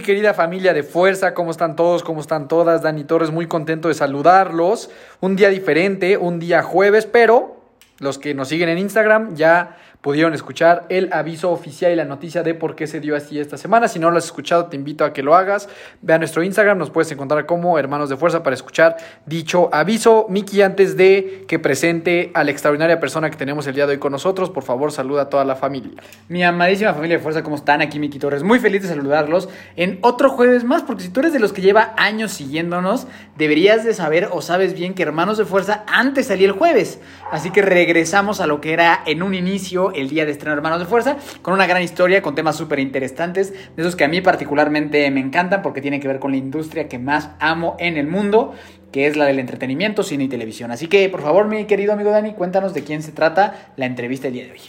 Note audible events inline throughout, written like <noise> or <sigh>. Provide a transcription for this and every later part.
Querida familia de fuerza, ¿cómo están todos? ¿Cómo están todas? Dani Torres, muy contento de saludarlos. Un día diferente, un día jueves, pero los que nos siguen en Instagram ya pudieron escuchar el aviso oficial y la noticia de por qué se dio así esta semana. Si no lo has escuchado, te invito a que lo hagas. Ve a nuestro Instagram, nos puedes encontrar como Hermanos de Fuerza para escuchar dicho aviso. Miki, antes de que presente a la extraordinaria persona que tenemos el día de hoy con nosotros, por favor, saluda a toda la familia. Mi amadísima familia de fuerza, ¿cómo están? Aquí Miki Torres. Muy feliz de saludarlos en otro jueves más, porque si tú eres de los que lleva años siguiéndonos, deberías de saber o sabes bien que Hermanos de Fuerza antes salía el jueves. Así que regresamos a lo que era en un inicio el día de estreno Hermanos de Fuerza, con una gran historia, con temas súper interesantes, de esos que a mí particularmente me encantan porque tienen que ver con la industria que más amo en el mundo, que es la del entretenimiento, cine y televisión. Así que, por favor, mi querido amigo Dani, cuéntanos de quién se trata la entrevista del día de hoy.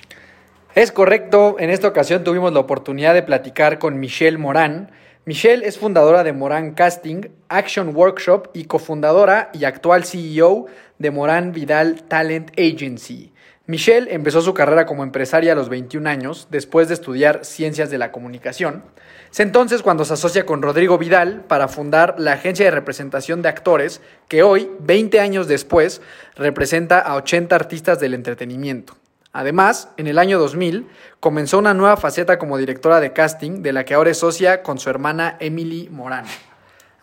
Es correcto, en esta ocasión tuvimos la oportunidad de platicar con Michelle Morán. Michelle es fundadora de Morán Casting, Action Workshop y cofundadora y actual CEO de Morán Vidal Talent Agency. Michelle empezó su carrera como empresaria a los 21 años, después de estudiar ciencias de la comunicación. Es entonces cuando se asocia con Rodrigo Vidal para fundar la agencia de representación de actores que hoy, 20 años después, representa a 80 artistas del entretenimiento. Además, en el año 2000 comenzó una nueva faceta como directora de casting de la que ahora es socia con su hermana Emily Morán.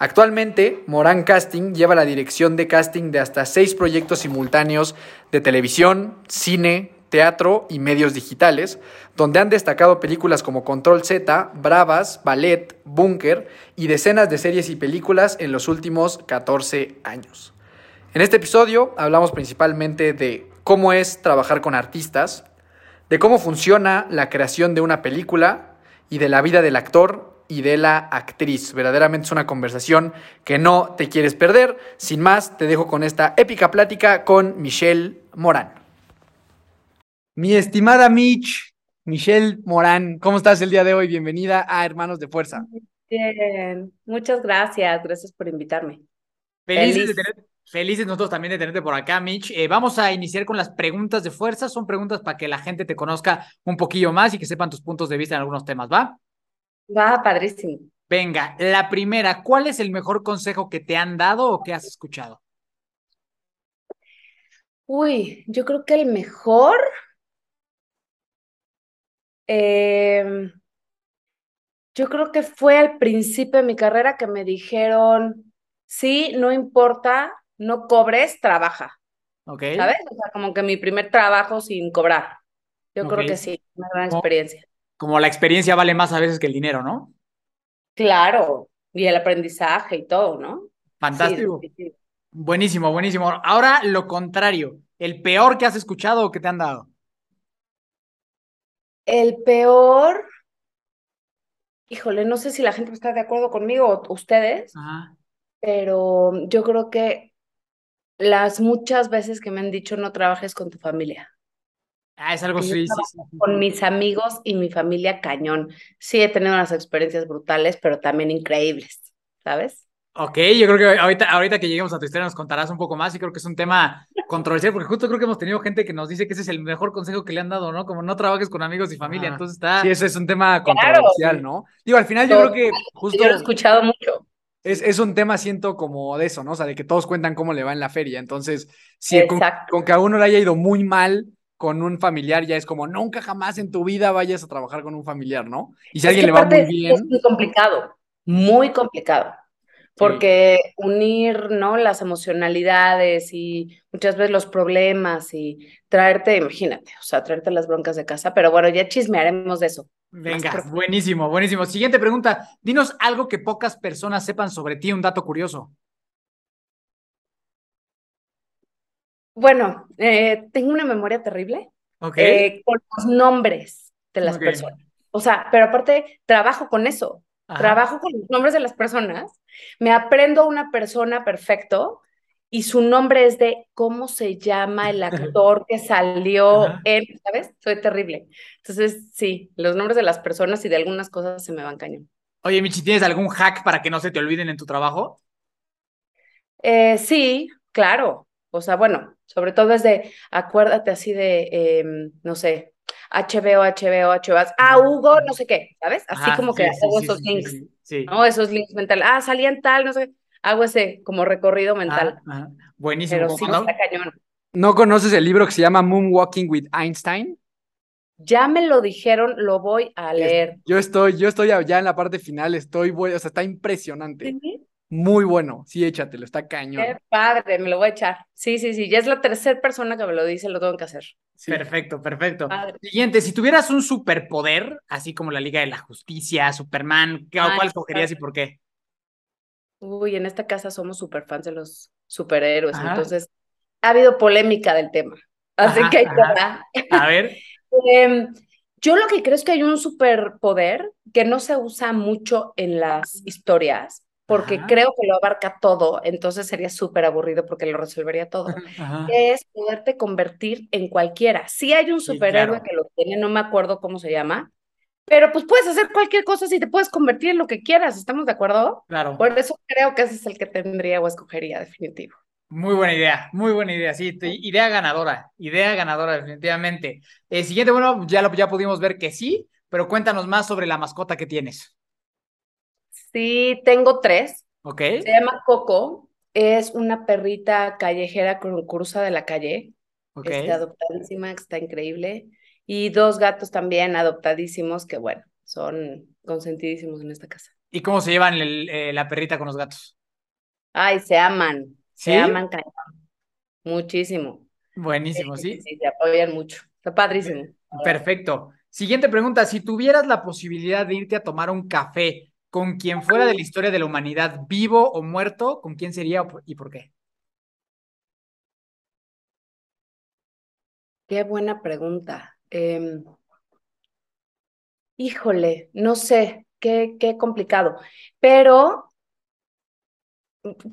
Actualmente, Morán Casting lleva la dirección de casting de hasta seis proyectos simultáneos de televisión, cine, teatro y medios digitales, donde han destacado películas como Control Z, Bravas, Ballet, Bunker y decenas de series y películas en los últimos 14 años. En este episodio hablamos principalmente de cómo es trabajar con artistas, de cómo funciona la creación de una película y de la vida del actor y de la actriz. Verdaderamente es una conversación que no te quieres perder. Sin más, te dejo con esta épica plática con Michelle Morán. Mi estimada Mitch, Michelle Morán, ¿cómo estás el día de hoy? Bienvenida a Hermanos de Fuerza. Bien, muchas gracias, gracias por invitarme. Felices, de tener- felices nosotros también de tenerte por acá, Mitch. Eh, vamos a iniciar con las preguntas de fuerza. Son preguntas para que la gente te conozca un poquillo más y que sepan tus puntos de vista en algunos temas, ¿va? Va, padrísimo. Venga, la primera, ¿cuál es el mejor consejo que te han dado o que has escuchado? Uy, yo creo que el mejor, em, yo creo que fue al principio de mi carrera que me dijeron, sí, no importa, no cobres, trabaja, ¿Ok? ¿sabes? O sea, como que mi primer trabajo sin cobrar. Yo creo que sí, una gran ¿Cómo? experiencia. Como la experiencia vale más a veces que el dinero, ¿no? Claro, y el aprendizaje y todo, ¿no? Sí, Fantástico. Buenísimo, buenísimo. Ahora lo contrario, el peor que has escuchado o que te han dado. El peor, híjole, no sé si la gente está de acuerdo conmigo o ustedes, Ajá. pero yo creo que las muchas veces que me han dicho no trabajes con tu familia. Ah, es algo sí. Con mis amigos y mi familia cañón. Sí he tenido unas experiencias brutales, pero también increíbles, ¿sabes? Ok, yo creo que ahorita, ahorita que lleguemos a tu historia nos contarás un poco más y creo que es un tema controversial porque justo creo que hemos tenido gente que nos dice que ese es el mejor consejo que le han dado, ¿no? Como no trabajes con amigos y familia, entonces está... Sí, ese es un tema Claro. controversial, ¿no? Digo, al final yo creo que justo Yo lo he escuchado mucho. es, es un tema, siento, como de eso, ¿no? O sea, de que todos cuentan cómo le va en la feria. Entonces, si con, con que a uno le haya ido muy mal con un familiar, ya es como nunca jamás en tu vida vayas a trabajar con un familiar, ¿no? Y si a alguien le va muy bien. Es muy complicado, muy complicado. Porque unir, ¿no? Las emocionalidades y muchas veces los problemas y traerte, imagínate, o sea, traerte las broncas de casa, pero bueno, ya chismearemos de eso. Venga, buenísimo, buenísimo. Siguiente pregunta. Dinos algo que pocas personas sepan sobre ti, un dato curioso. Bueno, eh, tengo una memoria terrible eh, con los nombres de las personas. O sea, pero aparte trabajo con eso. Ajá. Trabajo con los nombres de las personas. Me aprendo a una persona perfecto y su nombre es de cómo se llama el actor que salió <laughs> Ajá. en, ¿sabes? Soy terrible. Entonces, sí, los nombres de las personas y de algunas cosas se me van cañón. Oye, Michi, ¿tienes algún hack para que no se te olviden en tu trabajo? Eh, sí, claro. O sea, bueno, sobre todo es de, acuérdate así de, em, no sé, HBO, HBO, HBO, ah, Hugo, no sé qué, ¿sabes? Así Ajá, como que sí, hago sí, esos links. ¿no? Esos links mentales. Ah, salía en tal, no sé, hago ese como recorrido mental. Ah, ajá. Buenísimo. Pero sí, Cuando- está cañón. ¿No conoces el libro que se llama Moonwalking with Einstein? Ya me lo dijeron, lo voy a leer. Yo estoy, yo estoy ya en la parte final, estoy, bueno, o sea, está impresionante. Sí, Muy bueno. Sí, échatelo, está cañón. Qué padre, me lo voy a echar. Sí, sí, sí, ya es la tercera persona que me lo dice, lo tengo que hacer. Sí. Perfecto, perfecto. Padre. Siguiente, si tuvieras un superpoder, así como la Liga de la Justicia, Superman, ¿qué- Ay, ¿cuál escogerías y por qué? Uy, en esta casa somos súper fans de los superhéroes, Ajá. entonces ha habido polémica del tema. Así Ajá, que ahí te ajá. va. A ver, <laughs> Em, yo lo que creo es que hay un superpoder que no se usa mucho en las historias, porque Ajá. creo que lo abarca todo, entonces sería súper aburrido porque lo resolvería todo. Ajá. Que es poderte convertir en cualquiera. Sí hay un Sí, superhéroe claro. que lo tiene, no me acuerdo cómo se llama, pero pues puedes hacer cualquier cosa si te puedes convertir en lo que quieras, ¿estamos de acuerdo? claro. Por eso creo que ese es el que tendría o escogería definitivo. Muy buena idea, muy buena idea, sí, idea ganadora, idea ganadora definitivamente. Eh, siguiente, bueno, ya lo ya pudimos ver que sí, pero cuéntanos más sobre la mascota que tienes, Sí, tengo tres. ¿ok? Se llama Coco. Es una perrita callejera con cruza de la calle. Ok. Está adoptadísima, que está increíble. Y dos gatos también adoptadísimos que, bueno, son consentidísimos en esta casa. ¿Y cómo se llevan el- eh, la perrita con los gatos? Ay, se aman. ¿Sí? Se aman cañón. Muchísimo. Buenísimo, Sí, sí. sí, se apoyan mucho. Está padrísimo. Perfecto. Siguiente pregunta, si tuvieras la posibilidad de irte a tomar un café con quien fuera de la historia de la humanidad, vivo o muerto, ¿con quién sería y por qué? Qué buena pregunta. Em, híjole, no sé, qué, qué complicado. Pero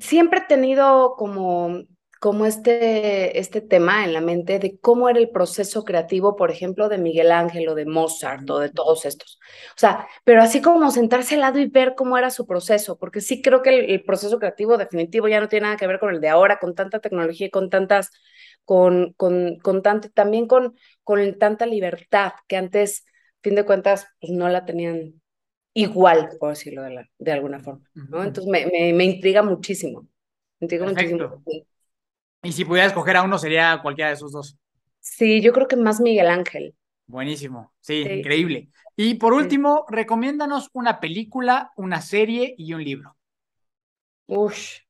siempre he tenido como, como este, este tema en la mente de cómo era el proceso creativo, por ejemplo, de Miguel Ángel o de Mozart o de todos estos. O sea, pero así como sentarse al lado y ver cómo era su proceso, porque sí creo que el, el proceso creativo definitivo ya no tiene nada que ver con el de ahora, con tanta tecnología y con tantas, con, con, con tanto, también con, con tanta libertad que antes, a fin de cuentas, pues no la tenían igual, por decirlo de, la- de alguna forma, ¿no? Entonces me, me, me intriga muchísimo. Me intriga Perfecto. muchísimo. Y si pudieras escoger a uno, sería cualquiera de esos dos. Sí, yo creo que más Miguel Ángel. Buenísimo, sí, Sí. increíble. Y por último, recomiéndanos una película, una serie y un libro. Ush.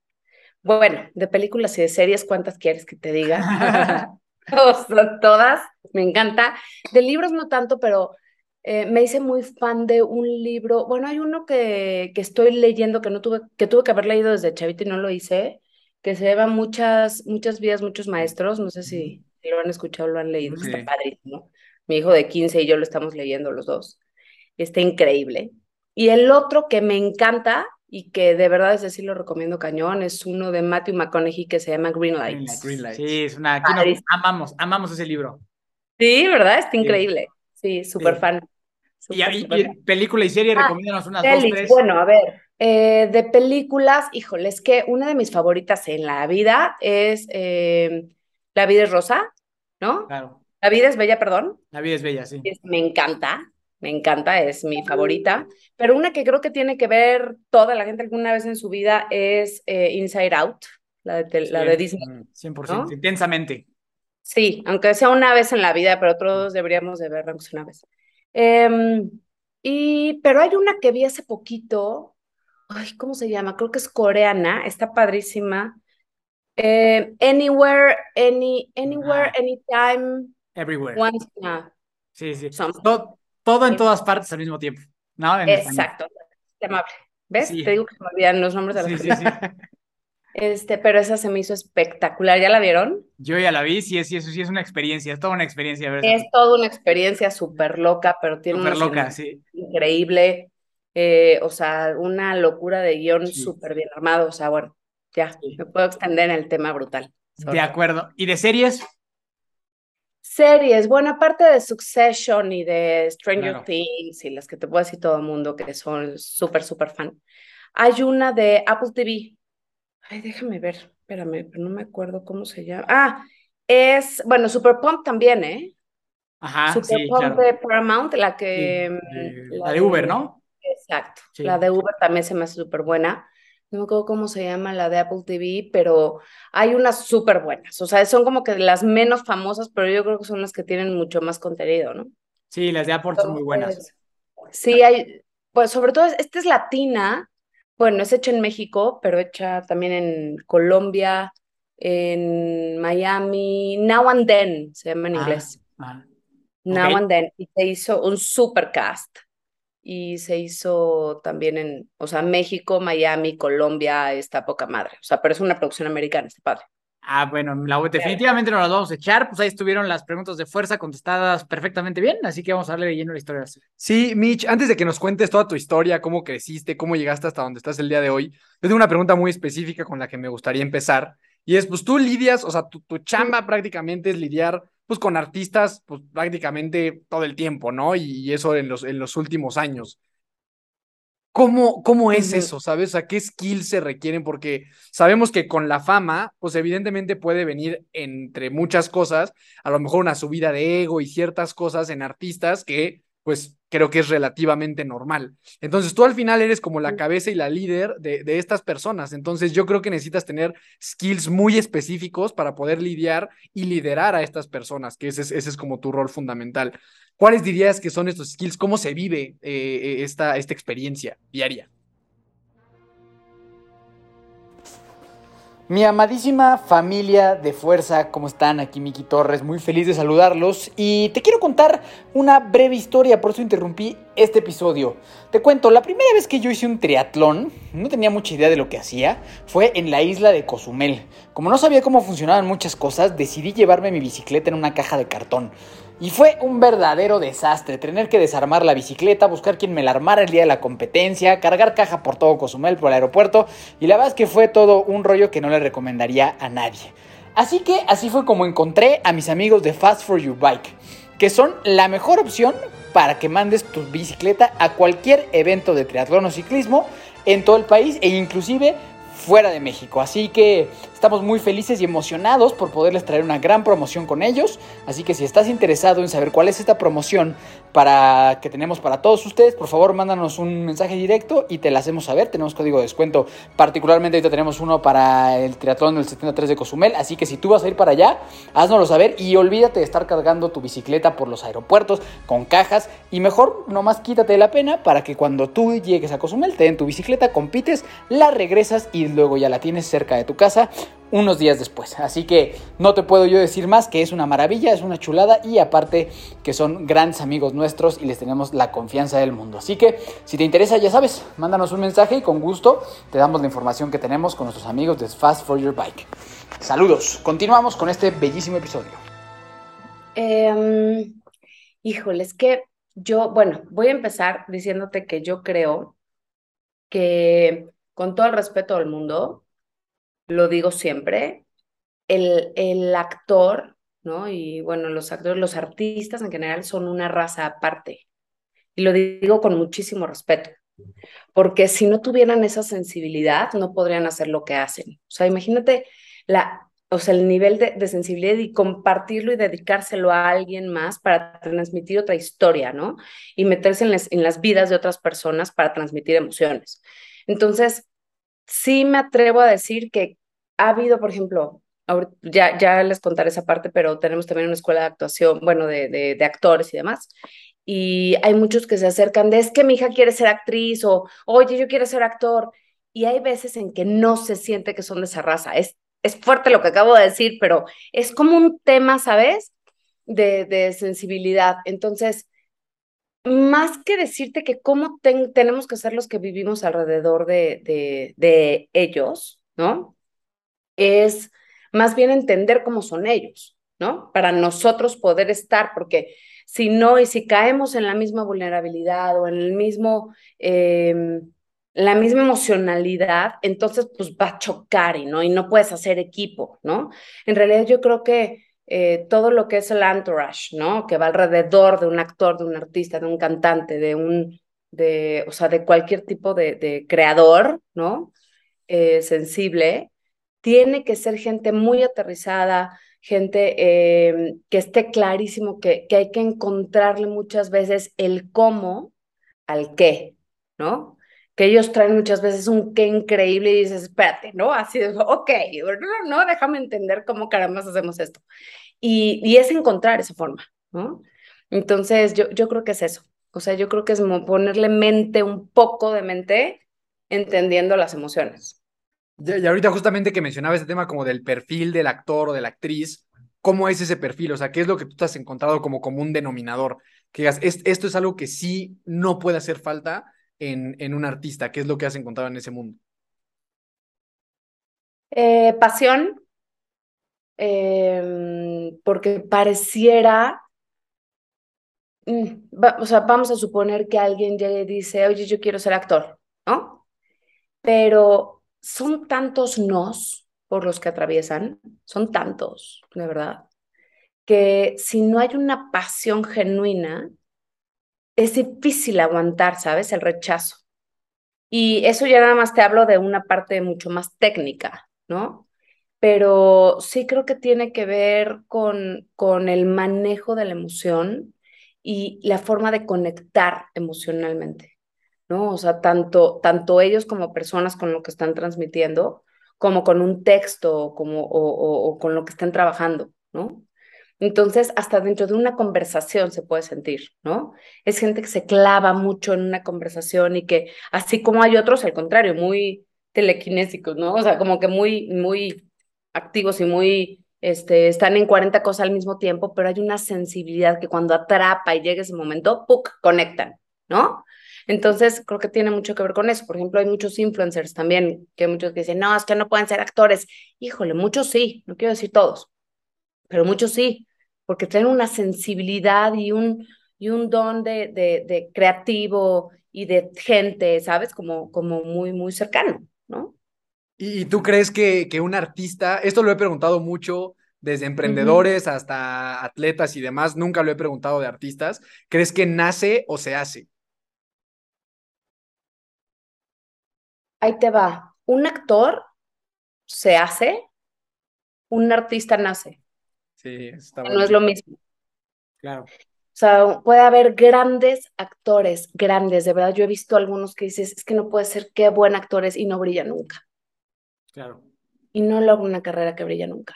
Bueno, de películas y de series, ¿cuántas quieres que te diga? <laughs> <laughs> Todas, me encanta. De libros no tanto, pero eh, me hice muy fan de un libro. Bueno, hay uno que, que estoy leyendo que no tuve, que tuve que haber leído desde chavita y no lo hice, que se llama muchas, muchas vidas, muchos maestros. No sé si, si lo han escuchado o lo han leído. Sí. Está padrísimo. Mi hijo de 15 y yo lo estamos leyendo los dos. Está increíble. Y el otro que me encanta y que de verdad es decir lo recomiendo cañón es uno de Matthew McConaughey que se llama Green Lights. Green Lights. Sí, es una. aquí nos Padrísimo. amamos, amamos ese libro. Sí, ¿verdad? Está increíble. Sí, súper Sí. fan. Y, Súper, y- súper y fan. película y serie, Ah, recomiéndanos unas dos, Pelis, tres. bueno, a ver, eh, de películas, híjole, es que una de mis favoritas en la vida es eh, La vida es rosa, ¿no? Claro, La vida es bella, perdón. la vida es bella, sí. Es- me encanta, me encanta, es mi favorita. Pero una que creo que tiene que ver toda la gente alguna vez en su vida es eh, Inside Out, la de, la Sí. de Disney. Mm. 100%, ¿no? intensamente. Sí, aunque sea una vez en la vida, pero todos deberíamos de verla aunque sea una vez. Em, y, pero hay una que vi hace poquito, ay, ¿cómo se llama? Creo que es coreana, está padrísima. Em, Anywhere, any, Anywhere, Ah. Anytime, Everywhere. Once Sí, sí. something. To- todo en todas partes al mismo tiempo. ¿No? En. Exacto, amable. ¿Ves? Sí. Te digo que se me olvidan los nombres de las Sí, sí. Este, pero esa se me hizo espectacular. ¿Ya la vieron? Yo ya la vi, sí, sí, eso sí es una experiencia, es toda una experiencia. ver Es toda una experiencia súper loca, pero tiene una loca, sí. increíble. Eh, o sea, una locura de guion Sí. súper bien armado. O sea, bueno, ya, Sí. me puedo extender en el tema brutal. De acuerdo. ¿Y de series? Series, bueno, aparte de Succession y de Stranger Claro. Things y las que te puedo decir todo el mundo que son súper, súper fan. Hay una de Apple TV. Ay, déjame ver, espérame, pero no me acuerdo cómo se llama. Ah, es, bueno, Super Pump también, ¿eh? Ajá, Super sí, Pump claro. de Paramount, la que... mm, la de Uber, ¿no? Exacto, Sí. la de Uber también se me hace súper buena. No me acuerdo cómo se llama la de Apple TV, pero hay unas súper buenas. O sea, son como que las menos famosas, pero yo creo que son las que tienen mucho más contenido, ¿no? Sí, las de Apple son muy buenas. Sí, hay, pues sobre todo, esta es latina, bueno, es hecha en México, pero hecha también en Colombia, en Miami, Now and Then, se llama en Ah, inglés. ah. Now and Then, y se hizo un super cast. Y se hizo también en, o sea, México, Miami, Colombia, está poca madre. O sea, pero es una producción americana, está padre. Ah, bueno, la, definitivamente nos las vamos a echar. Pues ahí estuvieron las preguntas de fuerza contestadas perfectamente bien, así que vamos a darle leyendo la historia. Sí, Mitch, antes de que nos cuentes toda tu historia, cómo creciste, cómo llegaste hasta donde estás el día de hoy, yo tengo una pregunta muy específica con la que me gustaría empezar. Y es, pues tú lidias, o sea, tu, tu chamba prácticamente es lidiar, pues con artistas, pues prácticamente todo el tiempo, ¿no? Y, eso en los, en los últimos años. ¿Cómo, cómo es eso? ¿Sabes? ¿A qué skills se requieren? Porque sabemos que con la fama, pues evidentemente puede venir entre muchas cosas, a lo mejor una subida de ego y ciertas cosas en artistas que, pues, creo que es relativamente normal. Entonces, tú al final eres como la cabeza y la líder de, de estas personas. Entonces, yo creo que necesitas tener skills muy específicos para poder lidiar y liderar a estas personas, que ese es, ese es como tu rol fundamental. ¿Cuáles dirías que son estos skills? ¿Cómo se vive eh, esta, esta experiencia diaria? Mi amadísima familia de fuerza, ¿cómo están? Aquí Miki Torres, muy feliz de saludarlos y te quiero contar una breve historia, por eso interrumpí este episodio. Te cuento, la primera vez que yo hice un triatlón, no tenía mucha idea de lo que hacía, fue en la isla de Cozumel. Como no sabía cómo funcionaban muchas cosas, decidí llevarme mi bicicleta en una caja de cartón. Y fue un verdadero desastre tener que desarmar la bicicleta, buscar quien me la armara el día de la competencia, cargar caja por todo Cozumel, por el aeropuerto. Y la verdad es que fue todo un rollo que no le recomendaría a nadie. Así que así fue como encontré a mis amigos de Fast for Your Bike, que son la mejor opción para que mandes tu bicicleta a cualquier evento de triatlón o ciclismo en todo el país e inclusive fuera de México. Así que estamos muy felices y emocionados por poderles traer una gran promoción con ellos. Así que si estás interesado en saber cuál es esta promoción para que tenemos para todos ustedes, por favor mándanos un mensaje directo y te la hacemos saber. Tenemos código de descuento. Particularmente ahorita tenemos uno para el triatlón del 73 de Cozumel. Así que si tú vas a ir para allá, haznoslo saber y olvídate de estar cargando tu bicicleta por los aeropuertos con cajas. Y mejor, nomás quítate la pena para que cuando tú llegues a Cozumel te den tu bicicleta, compites, la regresas y luego ya la tienes cerca de tu casa unos días después. Así que no te puedo yo decir más que es una maravilla, es una chulada y aparte que son grandes amigos nuestros y les tenemos la confianza del mundo. Así que si te interesa, ya sabes, mándanos un mensaje y con gusto te damos la información que tenemos con nuestros amigos de Fast for Your Bike. Saludos, continuamos con este bellísimo episodio. Em, híjole, es que yo, bueno, voy a empezar diciéndote que yo creo que con todo el respeto del mundo, lo digo siempre, el, el actor, ¿no? Y bueno, los actores, los artistas en general son una raza aparte. Y lo digo con muchísimo respeto, porque si no tuvieran esa sensibilidad, no podrían hacer lo que hacen. O sea, imagínate la, o sea, el nivel de, de sensibilidad y compartirlo y dedicárselo a alguien más para transmitir otra historia, ¿no? Y meterse en las, en las vidas de otras personas para transmitir emociones. Entonces, sí me atrevo a decir que ha habido, por ejemplo, ya, ya les contaré esa parte, pero tenemos también una escuela de actuación, bueno, de, de, de actores y demás. Y hay muchos que se acercan de, es que mi hija quiere ser actriz o, oye, yo quiero ser actor. Y hay veces en que no se siente que son de esa raza. Es, es fuerte lo que acabo de decir, pero es como un tema, ¿sabes? De, de sensibilidad. Entonces, más que decirte que cómo ten- tenemos que ser los que vivimos alrededor de, de, de ellos, ¿no? es más bien entender cómo son ellos, ¿no? Para nosotros poder estar, porque si no, y si caemos en la misma vulnerabilidad o en el mismo, em, la misma emocionalidad, entonces pues va a chocar y no, y no puedes hacer equipo, ¿no? En realidad yo creo que eh, todo lo que es el entourage, ¿no? Que va alrededor de un actor, de un artista, de un cantante, de un, de, o sea, de cualquier tipo de, creador, ¿no? Eh, sensible, tiene que ser gente muy aterrizada, gente eh, que esté clarísimo que, que hay que encontrarle muchas veces el cómo al qué, ¿no? Que ellos traen muchas veces un qué increíble y dices, espérate, ¿no? Así de, ok, no, no, déjame entender cómo caramba hacemos esto. Y, y, es encontrar esa forma, ¿no? Entonces, yo, yo creo que es eso. O sea, yo creo que es ponerle mente, un poco de mente, entendiendo las emociones. Y ahorita justamente que mencionaba ese tema como del perfil del actor o de la actriz, ¿cómo es ese perfil? O sea, ¿qué es lo que tú te has encontrado como común denominador? Que digas, esto es algo que sí no puede hacer falta en, en un artista? ¿Qué es lo que has encontrado en ese mundo? Eh, pasión, em, porque pareciera, mm, o sea, vamos a suponer que alguien llegue y dice, oye, yo quiero ser actor, ¿no? Pero son tantos nos por los que atraviesan, son tantos, de verdad, que si no hay una pasión genuina, es difícil aguantar, ¿sabes? El rechazo. Y eso ya nada más te hablo de una parte mucho más técnica, ¿no? Pero sí creo que tiene que ver con, con el manejo de la emoción y la forma de conectar emocionalmente, ¿no? O sea, tanto, tanto ellos como personas con lo que están transmitiendo, como con un texto como, o, o con lo que están trabajando, ¿no? Entonces, hasta dentro de una conversación se puede sentir, ¿no? Es gente que se clava mucho en una conversación y que, así como hay otros, al contrario, muy telequinésicos, ¿no? O sea, como que muy, muy activos y muy, este, están en 40 cosas al mismo tiempo, pero hay una sensibilidad que cuando atrapa y llega ese momento, ¡puc!, conectan, ¿no? Entonces, creo que tiene mucho que ver con eso. Por ejemplo, hay muchos influencers también, que muchos que dicen, no, es que no pueden ser actores. Híjole, muchos sí, no quiero decir todos, pero muchos sí porque traen una sensibilidad y un, y un don de, de, creativo y de gente, ¿sabes? Como, como muy, muy cercano, ¿no? ¿Y, tú crees que, que un artista, esto lo he preguntado mucho desde emprendedores hasta atletas y demás, nunca lo he preguntado de artistas, ¿crees que nace o se hace? Ahí te va. Un actor se hace, un artista nace. Sí, está No es lo mismo. Claro. O sea, puede haber grandes actores, grandes, de verdad. Yo he visto algunos que dices, es que no puede ser qué buen actor es y no brilla nunca. Claro. Y no logra una carrera que brilla nunca.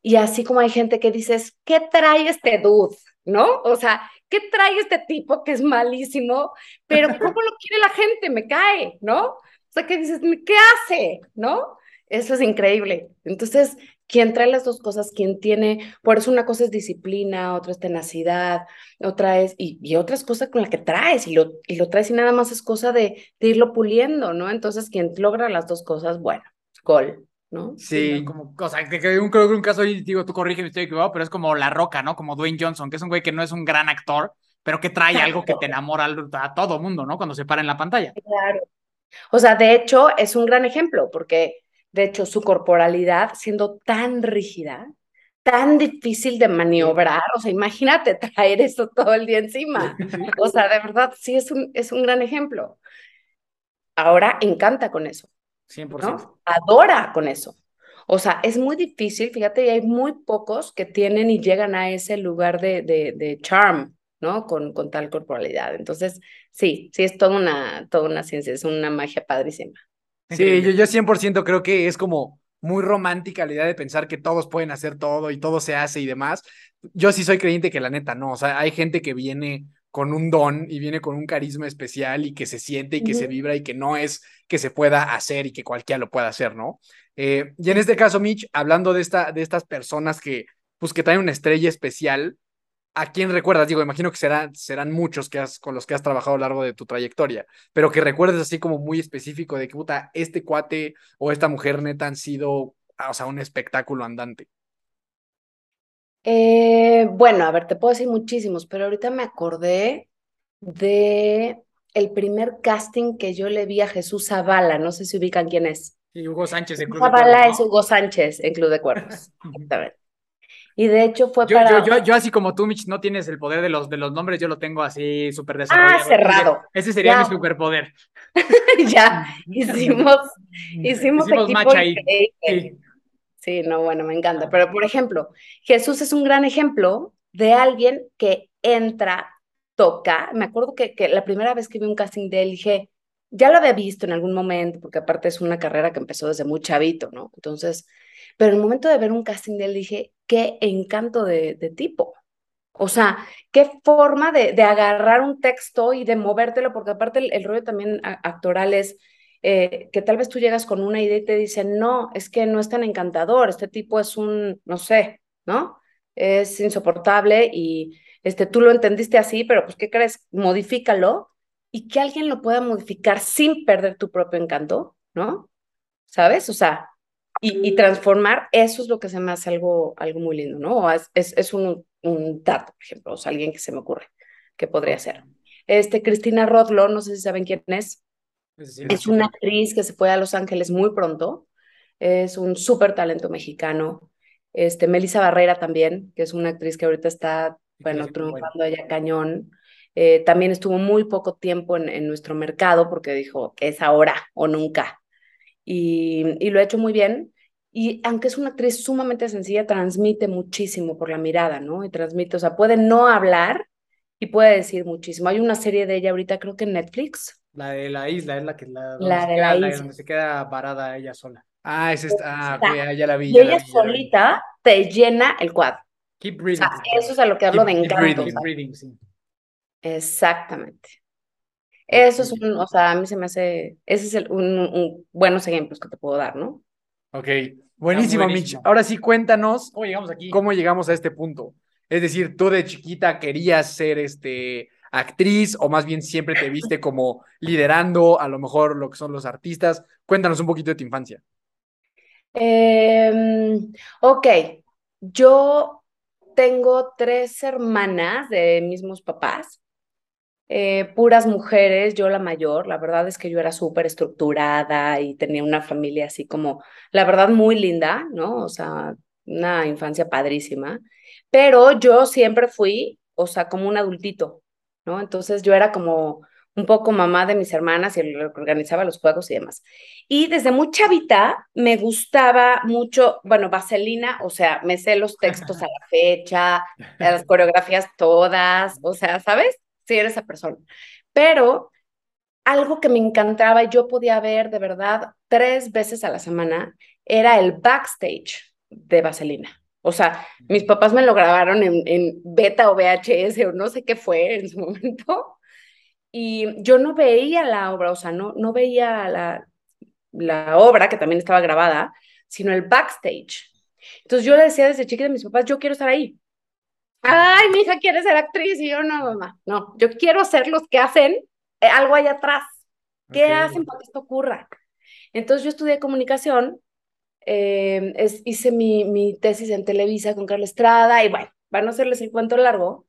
Y así como hay gente que dices, ¿qué trae este dude? ¿No? O sea, ¿qué trae este tipo que es malísimo? Pero <laughs> ¿cómo lo quiere la gente? Me cae, ¿no? O sea, que dices, ¿qué hace? ¿No? Eso es increíble. Entonces, quien trae las dos cosas, quien tiene, por eso una cosa es disciplina, otra es tenacidad, otra es, y, y otra es cosa con la que traes, y lo, y lo traes y nada más es cosa de, de irlo puliendo, ¿no? Entonces, quien logra las dos cosas, bueno, gol. ¿no? Sí, como, o sea, que, un, creo que un caso, y digo, tú corrígeme, estoy equivocado, pero es como La Roca, ¿no? Como Dwayne Johnson, que es un güey que no es un gran actor, pero que trae algo que te enamora a todo mundo, ¿no? Cuando se para en la pantalla. Claro. O sea, de hecho, es un gran ejemplo, porque de hecho, su corporalidad siendo tan rígida, tan difícil de maniobrar, o sea, imagínate traer eso todo el día encima. O sea, de verdad, sí es un, es un gran ejemplo. Ahora encanta con eso. 100%. Adora con eso. O sea, es muy difícil, fíjate, y hay muy pocos que tienen y llegan a ese lugar de, de, de charm, ¿no? Con, con tal corporalidad. Entonces, sí, sí es toda una, toda una ciencia, es una magia padrísima. Sí, yo, yo 100% creo que es como muy romántica la idea de pensar que todos pueden hacer todo y todo se hace y demás. Yo sí soy creyente que la neta no, o sea, hay gente que viene con un don y viene con un carisma especial y que se siente y que se vibra y que no es que se pueda hacer y que cualquiera lo pueda hacer, ¿no? Eh, y en este caso, Mitch, hablando de, esta, de estas personas que, pues, que traen una estrella especial, ¿A quién recuerdas? Digo, imagino que serán, serán muchos que has, con los que has trabajado a lo largo de tu trayectoria, pero que recuerdes así como muy específico de que, puta, este cuate o esta mujer neta han sido o sea, un espectáculo andante? Eh, bueno, a ver, te puedo decir muchísimos, pero ahorita me acordé de el primer casting que yo le vi a Jesús Zavala, no sé si ubican quién es. Y Hugo Sánchez en Club Zavala de Cuervos, es Hugo Sánchez en Club de Cuervos, <laughs> exactamente. Y de hecho fue Yo, para... yo, yo, yo así como tú, Mitch, no tienes el poder de los, de los nombres, yo lo tengo así súper desarrollado. Ah, cerrado. Ese sería Ya. mi superpoder. <laughs> ya hicimos, <laughs> hicimos, Hicimos match ahí. Sí. Sí, no, bueno, me encanta. Pero, por ejemplo, Jesús es un gran ejemplo de alguien que entra, toca. Me acuerdo que, que la primera vez que vi un casting de él dije, ya lo había visto en algún momento, porque aparte es una carrera que empezó desde muy chavito, ¿no? Entonces, pero en el momento de ver un casting de él dije, qué encanto de, tipo. O sea, qué forma de, agarrar un texto y de movértelo, porque aparte el, rollo también actoral es eh, que tal vez tú llegas con una idea y te dicen, no, es que no es tan encantador, este tipo es un, no sé, ¿no? Es insoportable y este, tú lo entendiste así, pero pues, ¿qué crees? Modifícalo y que alguien lo pueda modificar sin perder tu propio encanto, ¿no? ¿Sabes? O sea, y, y transformar, eso es lo que se me hace algo, algo muy lindo, ¿no? Es, es, es un, un dato, por ejemplo, o sea, alguien que se me ocurre que podría ser. Este, Cristina Rodlo, no sé si saben quién es, sí, es una actriz que se fue a Los Ángeles muy pronto. Es un súper talento mexicano. Este, Melissa Barrera también, que es una actriz que ahorita está, bueno, triunfando allá cañón. Eh, también estuvo muy poco tiempo en, en nuestro mercado porque dijo es ahora o nunca. Y, y lo ha hecho muy bien. Y aunque es una actriz sumamente sencilla, transmite muchísimo por la mirada, ¿no? Y transmite, o sea, puede no hablar y puede decir muchísimo. Hay una serie de ella ahorita, creo que en Netflix, La de la isla es la que la, donde La de queda, la la- isla. donde se queda varada ella sola. Ah, es esta. Ah, ah, ya la vi. Y ya la ella vi, ya solita te llena el cuadro. Keep O reading. sea, eso es a lo que hablo de Keep- keep encanto. reading. o Keep reading, sí. Exactamente. Eso es un, o sea, a mí se me hace, ese es el, un, un- buenos ejemplos que te puedo dar, ¿no? Ok, buenísimo, Mitch. Ahora sí, cuéntanos ¿Cómo llegamos aquí? cómo llegamos a este punto. Es decir, tú de chiquita querías ser este actriz o más bien siempre te viste como liderando a lo mejor lo que son los artistas. Cuéntanos un poquito de tu infancia. Em, ok, yo tengo tres hermanas de mismos papás, eh, puras mujeres, yo la mayor, la verdad es que yo era súper estructurada y tenía una familia así como, la verdad, muy linda, ¿no? O sea, una infancia padrísima, pero yo siempre fui, o sea, como un adultito, ¿no? Entonces yo era como un poco mamá de mis hermanas y organizaba los juegos y demás. Y desde muy chavita me gustaba mucho, bueno, Vaselina, o sea, me sé los textos a la <laughs> fecha, las coreografías todas, o sea, ¿sabes? Sí, era esa persona. Pero algo que me encantaba y yo podía ver de verdad tres veces a la semana era el backstage de Vaselina. O sea, mis papás me lo grabaron en, en beta o VHS o no sé qué fue en su <laughs> momento. Y yo no veía la obra, o sea, no, no veía la, la obra que también estaba grabada, sino el backstage. Entonces yo le decía desde chiquita a mis papás, yo quiero estar ahí. Ay, mi hija quiere ser actriz y yo no, mamá, no, yo quiero ser los que hacen eh, algo allá atrás. ¿Qué Ok. hacen para que esto ocurra? Entonces yo estudié comunicación, eh, es- hice mi, mi tesis en Televisa con Carla Estrada y bueno, para no hacerles el cuento largo,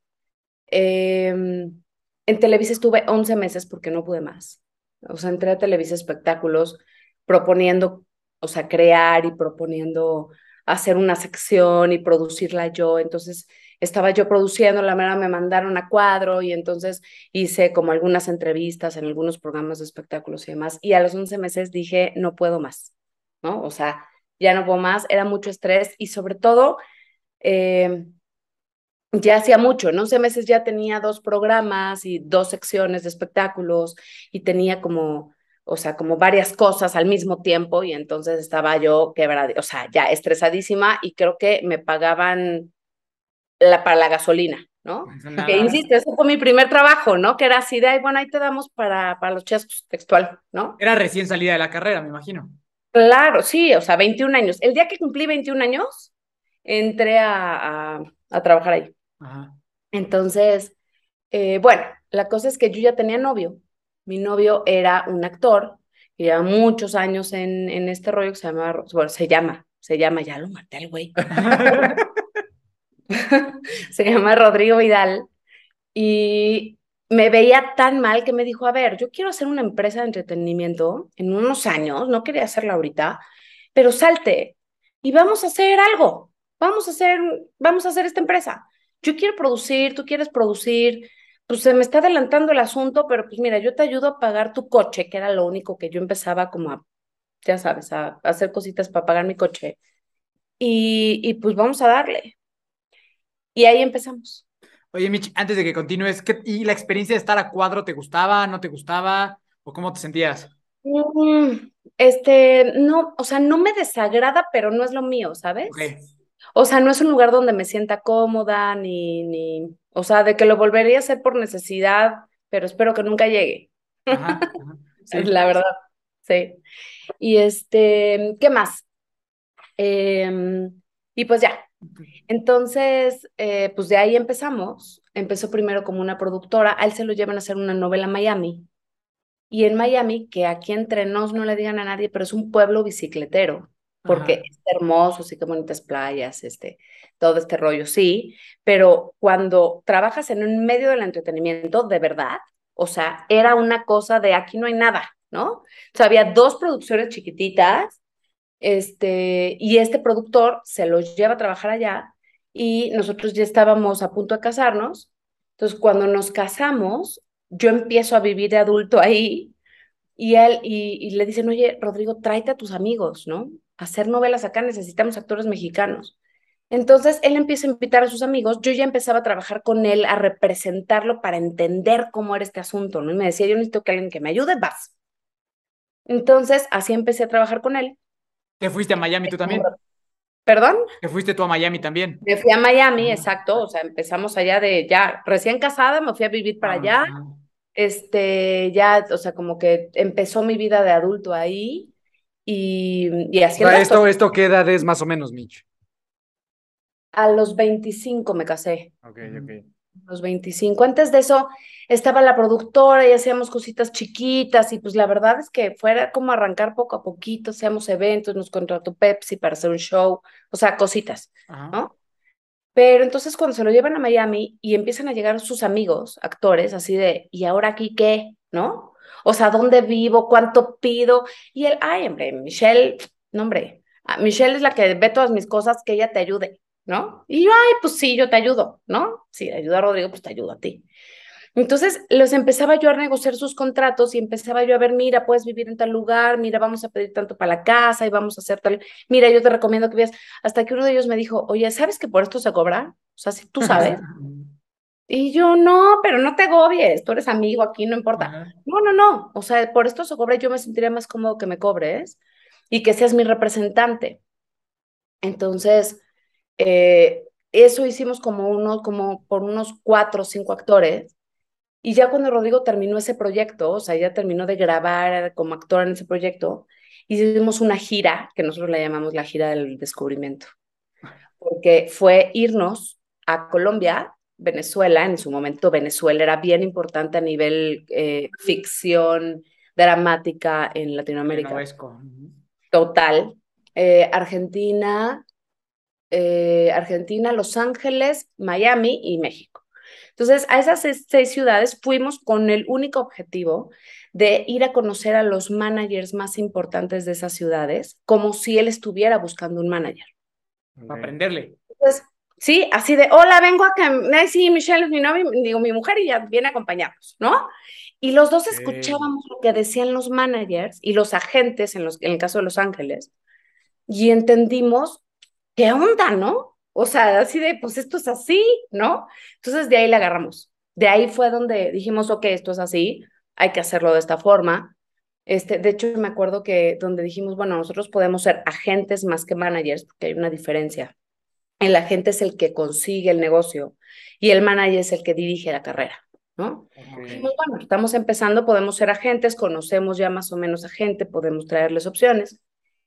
eh, en Televisa estuve 11 meses porque no pude más. O sea, entré a Televisa Espectáculos proponiendo, o sea, crear y proponiendo hacer una sección y producirla yo. Entonces estaba yo produciendo, la mera me mandaron a cuadro y entonces hice como algunas entrevistas en algunos programas de espectáculos y demás. Y a los 11 meses dije, no puedo más, ¿no? O sea, ya no puedo más, era mucho estrés y sobre todo... Eh, ya hacía mucho, en 11 meses ya tenía dos programas y dos secciones de espectáculos y tenía como, o sea, como varias cosas al mismo tiempo y entonces estaba yo quebrada, o sea, ya estresadísima y creo que me pagaban la, para la gasolina, ¿no? Nada. Que insisto, ese fue mi primer trabajo, ¿no? Que era así de, "Ay, bueno, ahí te damos para, para los chescos textual, ¿no? Era recién salida de la carrera, me imagino. Claro, sí, o sea, 21 años. El día que cumplí 21 años, entré a, a, a trabajar ahí. Ajá. Entonces, eh, bueno, la cosa es que yo ya tenía novio. Mi novio era un actor que lleva muchos años en, en este rollo que se llama, bueno, se llama se llama, ya lo maté al güey. <laughs> <laughs> se llama Rodrigo Vidal. Y me veía tan mal que me dijo, a ver, yo quiero hacer una empresa de entretenimiento en unos años, no quería hacerla ahorita, pero salte y vamos a hacer algo, vamos a hacer, vamos a hacer esta empresa. Yo quiero producir, tú quieres producir, pues se me está adelantando el asunto, pero pues mira, yo te ayudo a pagar tu coche, que era lo único que yo empezaba como a, ya sabes, a, hacer cositas para pagar mi coche. Y, y pues vamos a darle. Y ahí empezamos. Oye, Mitch, antes de que continúes, ¿qué, ¿y la experiencia de estar a cuadro te gustaba, no te gustaba o cómo te sentías? Mm, este, no, o sea, no me desagrada, pero no es lo mío, ¿sabes? O sea, no es un lugar donde me sienta cómoda, ni, ni, o sea, de que lo volvería a hacer por necesidad, pero espero que nunca llegue. Ajá, <laughs> La verdad, sí. Y este, ¿qué más? Em, y pues ya. Entonces, eh, pues de ahí empezamos. Empezó primero como una productora, a él se lo llevan a hacer una novela en Miami. Y en Miami, que aquí entre nos no le digan a nadie, pero es un pueblo bicicletero porque es hermoso, sí que bonitas playas, este, todo este rollo, sí, pero cuando trabajas en un medio del entretenimiento, de verdad, o sea, era una cosa de aquí no hay nada, ¿no? O sea, había dos producciones chiquititas, este, y este productor se los lleva a trabajar allá, y nosotros ya estábamos a punto de casarnos, entonces cuando nos casamos, yo empiezo a vivir de adulto ahí, y él, y, y le dicen, oye, Rodrigo, tráete a tus amigos, ¿no? hacer novelas acá necesitamos actores mexicanos. Entonces él empieza a invitar a sus amigos, yo ya empezaba a trabajar con él, a representarlo para entender cómo era este asunto, ¿no? Y me decía, yo necesito que alguien que me ayude, vas. Entonces así empecé a trabajar con él. ¿Te fuiste a Miami tú también? ¿Perdón? ¿Te fuiste tú a Miami también? Me fui a Miami, exacto, o sea, empezamos allá de ya, recién casada, me fui a vivir para allá, este, ya, o sea, como que empezó mi vida de adulto ahí, y, y haciendo... esto, ¿Esto qué edad es más o menos, Mitch? A los 25 me casé. Ok, ok. Los 25. Antes de eso estaba la productora y hacíamos cositas chiquitas y pues la verdad es que fuera como arrancar poco a poquito, hacíamos eventos, nos contrató Pepsi para hacer un show, o sea, cositas, ¿no? Pero entonces cuando se lo llevan a Miami y empiezan a llegar sus amigos, actores, así de, ¿y ahora aquí qué? ¿No? O sea, ¿dónde vivo? ¿Cuánto pido? Y él, ay, hombre, Michelle, no, hombre, Michelle es la que ve todas mis cosas, que ella te ayude, ¿no? Y yo, ay, pues sí, yo te ayudo, ¿no? Si ayuda a Rodrigo, pues te ayudo a ti. Entonces, los empezaba yo a negociar sus contratos y empezaba yo a ver, mira, puedes vivir en tal lugar, mira, vamos a pedir tanto para la casa y vamos a hacer tal, mira, yo te recomiendo que veas, hasta que uno de ellos me dijo, oye, ¿sabes que por esto se cobra? O sea, si tú sabes. Y yo, no, pero no te agobies, tú eres amigo aquí, no importa. No, no, no, o sea, por esto se cobre, yo me sentiría más cómodo que me cobres y que seas mi representante. Entonces, eh, eso hicimos como uno, como por unos cuatro o cinco actores. Y ya cuando Rodrigo terminó ese proyecto, o sea, ya terminó de grabar como actor en ese proyecto, hicimos una gira, que nosotros la llamamos la gira del descubrimiento, porque fue irnos a Colombia Venezuela, en su momento Venezuela era bien importante a nivel eh, ficción dramática en Latinoamérica. Total. Eh, Argentina, eh, Argentina, Los Ángeles, Miami y México. Entonces, a esas seis ciudades fuimos con el único objetivo de ir a conocer a los managers más importantes de esas ciudades, como si él estuviera buscando un manager. Para aprenderle. Entonces, ¿sí? Así de, hola, vengo a que, sí, Michelle es mi novia, digo, mi mujer y ya viene a acompañarnos, ¿no? Y los dos escuchábamos lo que decían los managers y los agentes, en, los, en el caso de Los Ángeles, y entendimos, ¿qué onda, no? O sea, así de, pues esto es así, ¿no? Entonces de ahí le agarramos. De ahí fue donde dijimos, ok, esto es así, hay que hacerlo de esta forma. Este, de hecho, me acuerdo que donde dijimos, bueno, nosotros podemos ser agentes más que managers, porque hay una diferencia el agente es el que consigue el negocio y el manager es el que dirige la carrera, ¿no? bueno, estamos empezando, podemos ser agentes, conocemos ya más o menos a gente, podemos traerles opciones.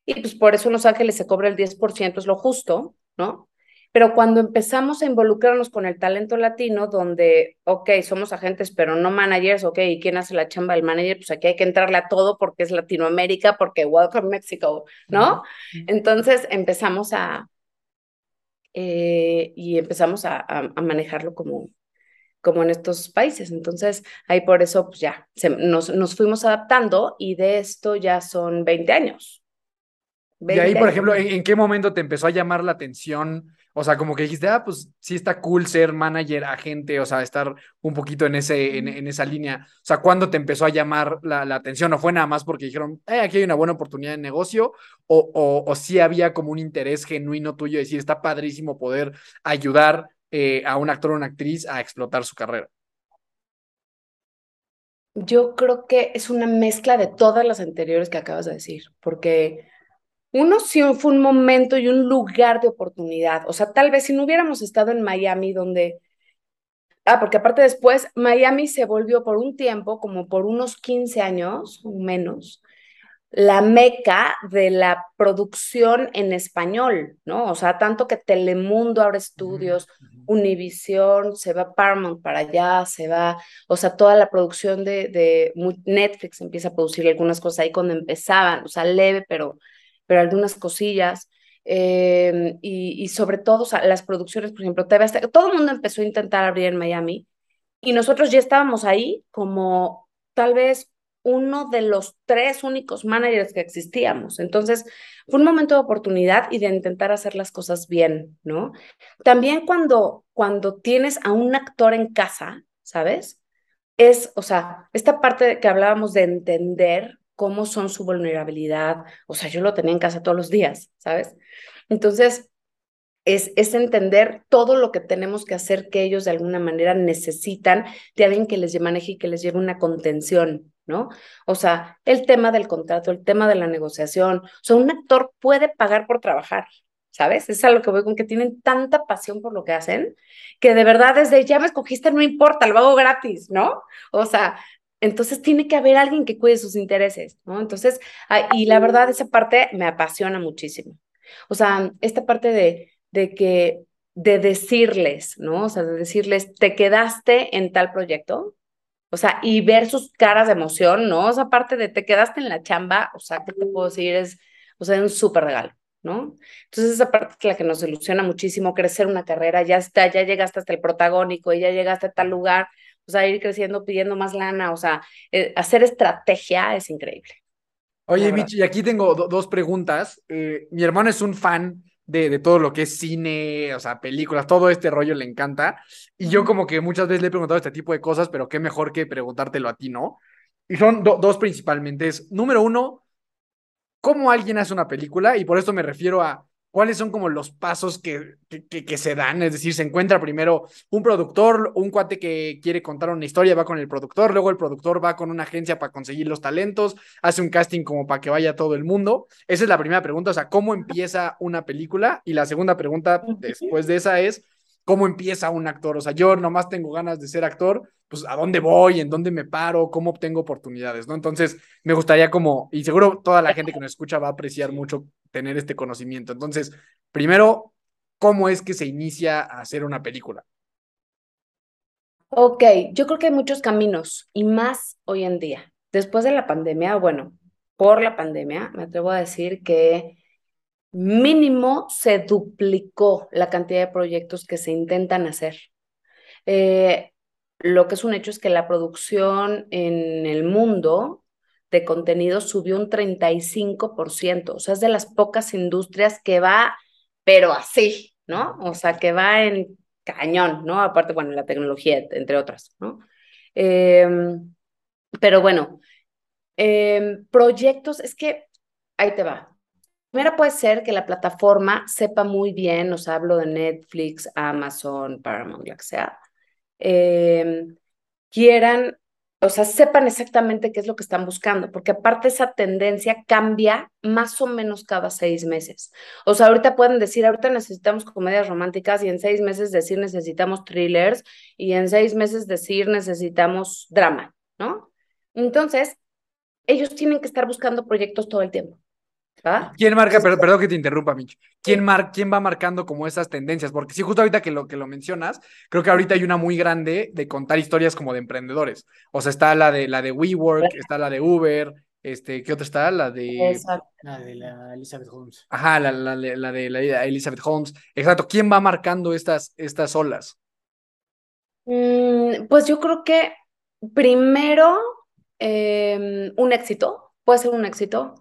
Y pues por eso en Los Ángeles se cobra el 10%, es lo justo, ¿no? Pero cuando empezamos a involucrarnos con el talento latino, donde, ok, somos agentes, pero no managers, ok, ¿y quién hace la chamba del manager? Pues aquí hay que entrarle a todo porque es Latinoamérica, porque Welcome Mexico, ¿no? Entonces empezamos a, eh, y empezamos a, a, manejarlo como, como en estos países. Entonces, ahí por eso, pues ya, nos, nos fuimos adaptando y de esto ya son 20 años. Y ahí, por ejemplo, ¿en, qué momento te empezó a llamar la atención? O sea, como que dijiste, ah, pues sí está cool ser manager, agente, o sea, estar un poquito en, ese, en, esa línea. O sea, ¿cuándo te empezó a llamar la, atención? ¿O fue nada más porque dijeron, eh, aquí hay una buena oportunidad de negocio? ¿O, o, o sí había como un interés genuino tuyo de decir, está padrísimo poder ayudar eh, a un actor o una actriz a explotar su carrera? Yo creo que es una mezcla de todas las anteriores que acabas de decir, porque uno sí fue un momento y un lugar de oportunidad. O sea, tal vez si no hubiéramos estado en Miami, donde... Ah, porque aparte después, Miami se volvió por un tiempo, como por unos 15 años o menos, la meca de la producción en español, ¿no? O sea, tanto que Telemundo abre estudios, Univision, se va Paramount para allá, se va, o sea, toda la producción de, de Netflix empieza a producir algunas cosas ahí cuando empezaban, o sea, leve, pero pero algunas cosillas. Em, y, sobre todo las producciones, por ejemplo, TV todo el mundo empezó a intentar abrir en Miami y nosotros ya estábamos ahí como tal vez uno de los tres únicos managers que existíamos. Entonces, fue un momento de oportunidad y de intentar hacer las cosas bien, ¿no? También cuando, cuando tienes a un actor en casa, ¿sabes? Es, o sea, esta parte que hablábamos de entender cómo son su vulnerabilidad. O sea, yo lo tenía en casa todos los días, ¿sabes? Entonces, es, es, entender todo lo que tenemos que hacer que ellos de alguna manera necesitan de alguien que les maneje y que les lleve una contención, ¿no? O sea, el tema del contrato, el tema de la negociación. O sea, un actor puede pagar por trabajar, ¿sabes? Es a lo que voy con que tienen tanta pasión por lo que hacen, que de verdad desde ya me escogiste, no importa, lo hago gratis, ¿no? O sea, entonces tiene que haber alguien que cuide sus intereses, ¿no? Entonces, y la verdad, esa parte me apasiona muchísimo. O sea, esta parte de, de que, de decirles, ¿no? O sea, de decirles, te quedaste en tal proyecto, o sea, y ver sus caras de emoción, ¿no? O sea, aparte de te quedaste en la chamba, o sea, ¿qué te puedo decir? Es, o sea, un súper regalo, ¿no? Entonces, esa parte es la que nos ilusiona muchísimo, crecer una carrera, ya está, ya llegaste hasta el protagónico y ya llegaste a tal lugar, o sea, ir creciendo pidiendo más lana, o sea, eh, hacer estrategia es increíble. Oye, Michi, aquí tengo dos preguntas. Eh, mi hermano es un fan de, de, todo lo que es cine, o sea, películas, todo este rollo le encanta. Y yo como que muchas veces le he preguntado este tipo de cosas, pero qué mejor que preguntártelo a ti, ¿no? Y son dos principalmente. Es, número uno, ¿cómo alguien hace una película? Y por esto me refiero a cuáles son como los pasos que, que, se dan. Es decir, se encuentra primero un productor, un cuate que quiere contar una historia, va con el productor, luego el productor va con una agencia para conseguir los talentos, hace un casting como para que vaya todo el mundo. Esa es la primera pregunta, o sea, ¿cómo empieza una película? Y la segunda pregunta después de esa es, ¿cómo empieza un actor? O sea, yo nomás tengo ganas de ser actor, pues a dónde voy, en dónde me paro, cómo obtengo oportunidades, ¿no? Entonces, me gustaría como, y seguro toda la gente que nos escucha va a apreciar mucho tener este conocimiento. Entonces, primero, ¿cómo es que se inicia a hacer una película? Ok, yo creo que hay muchos caminos y más hoy en día. Después de la pandemia, bueno, por la pandemia, me atrevo a decir que mínimo se duplicó la cantidad de proyectos que se intentan hacer. Eh, lo que es un hecho es que la producción en el mundo de contenido subió un 35%, o sea, es de las pocas industrias que va, pero así, ¿no? O sea, que va en cañón, ¿no? Aparte, bueno, la tecnología, entre otras, ¿no? Em, pero bueno, em, proyectos, es que ahí te va. Primero puede ser que la plataforma sepa muy bien, o sea, hablo de Netflix, Amazon, Paramount, lo que sea, em, quieran o sea, sepan exactamente qué es lo que están buscando, porque aparte esa tendencia cambia más o menos cada seis meses. O sea, ahorita pueden decir, ahorita necesitamos comedias románticas y en seis meses decir necesitamos thrillers y en seis meses decir necesitamos drama, ¿no? Entonces, ellos tienen que estar buscando proyectos todo el tiempo. ¿Va? ¿Quién marca, pero, <laughs> perdón que te interrumpa, Mitch, ¿quién, mar, ¿quién va marcando como esas tendencias? Porque sí, justo ahorita que lo, que lo mencionas, creo que ahorita hay una muy grande de contar historias como de emprendedores. O sea, está la de, la de WeWork, está la de Uber, este, ¿qué otra está? La de... Exacto. La de la Elizabeth Holmes. Ajá, la, la, la de la Elizabeth Holmes. Exacto, ¿quién va marcando estas, estas olas? Mm, pues yo creo que primero em, un éxito, puede ser un éxito,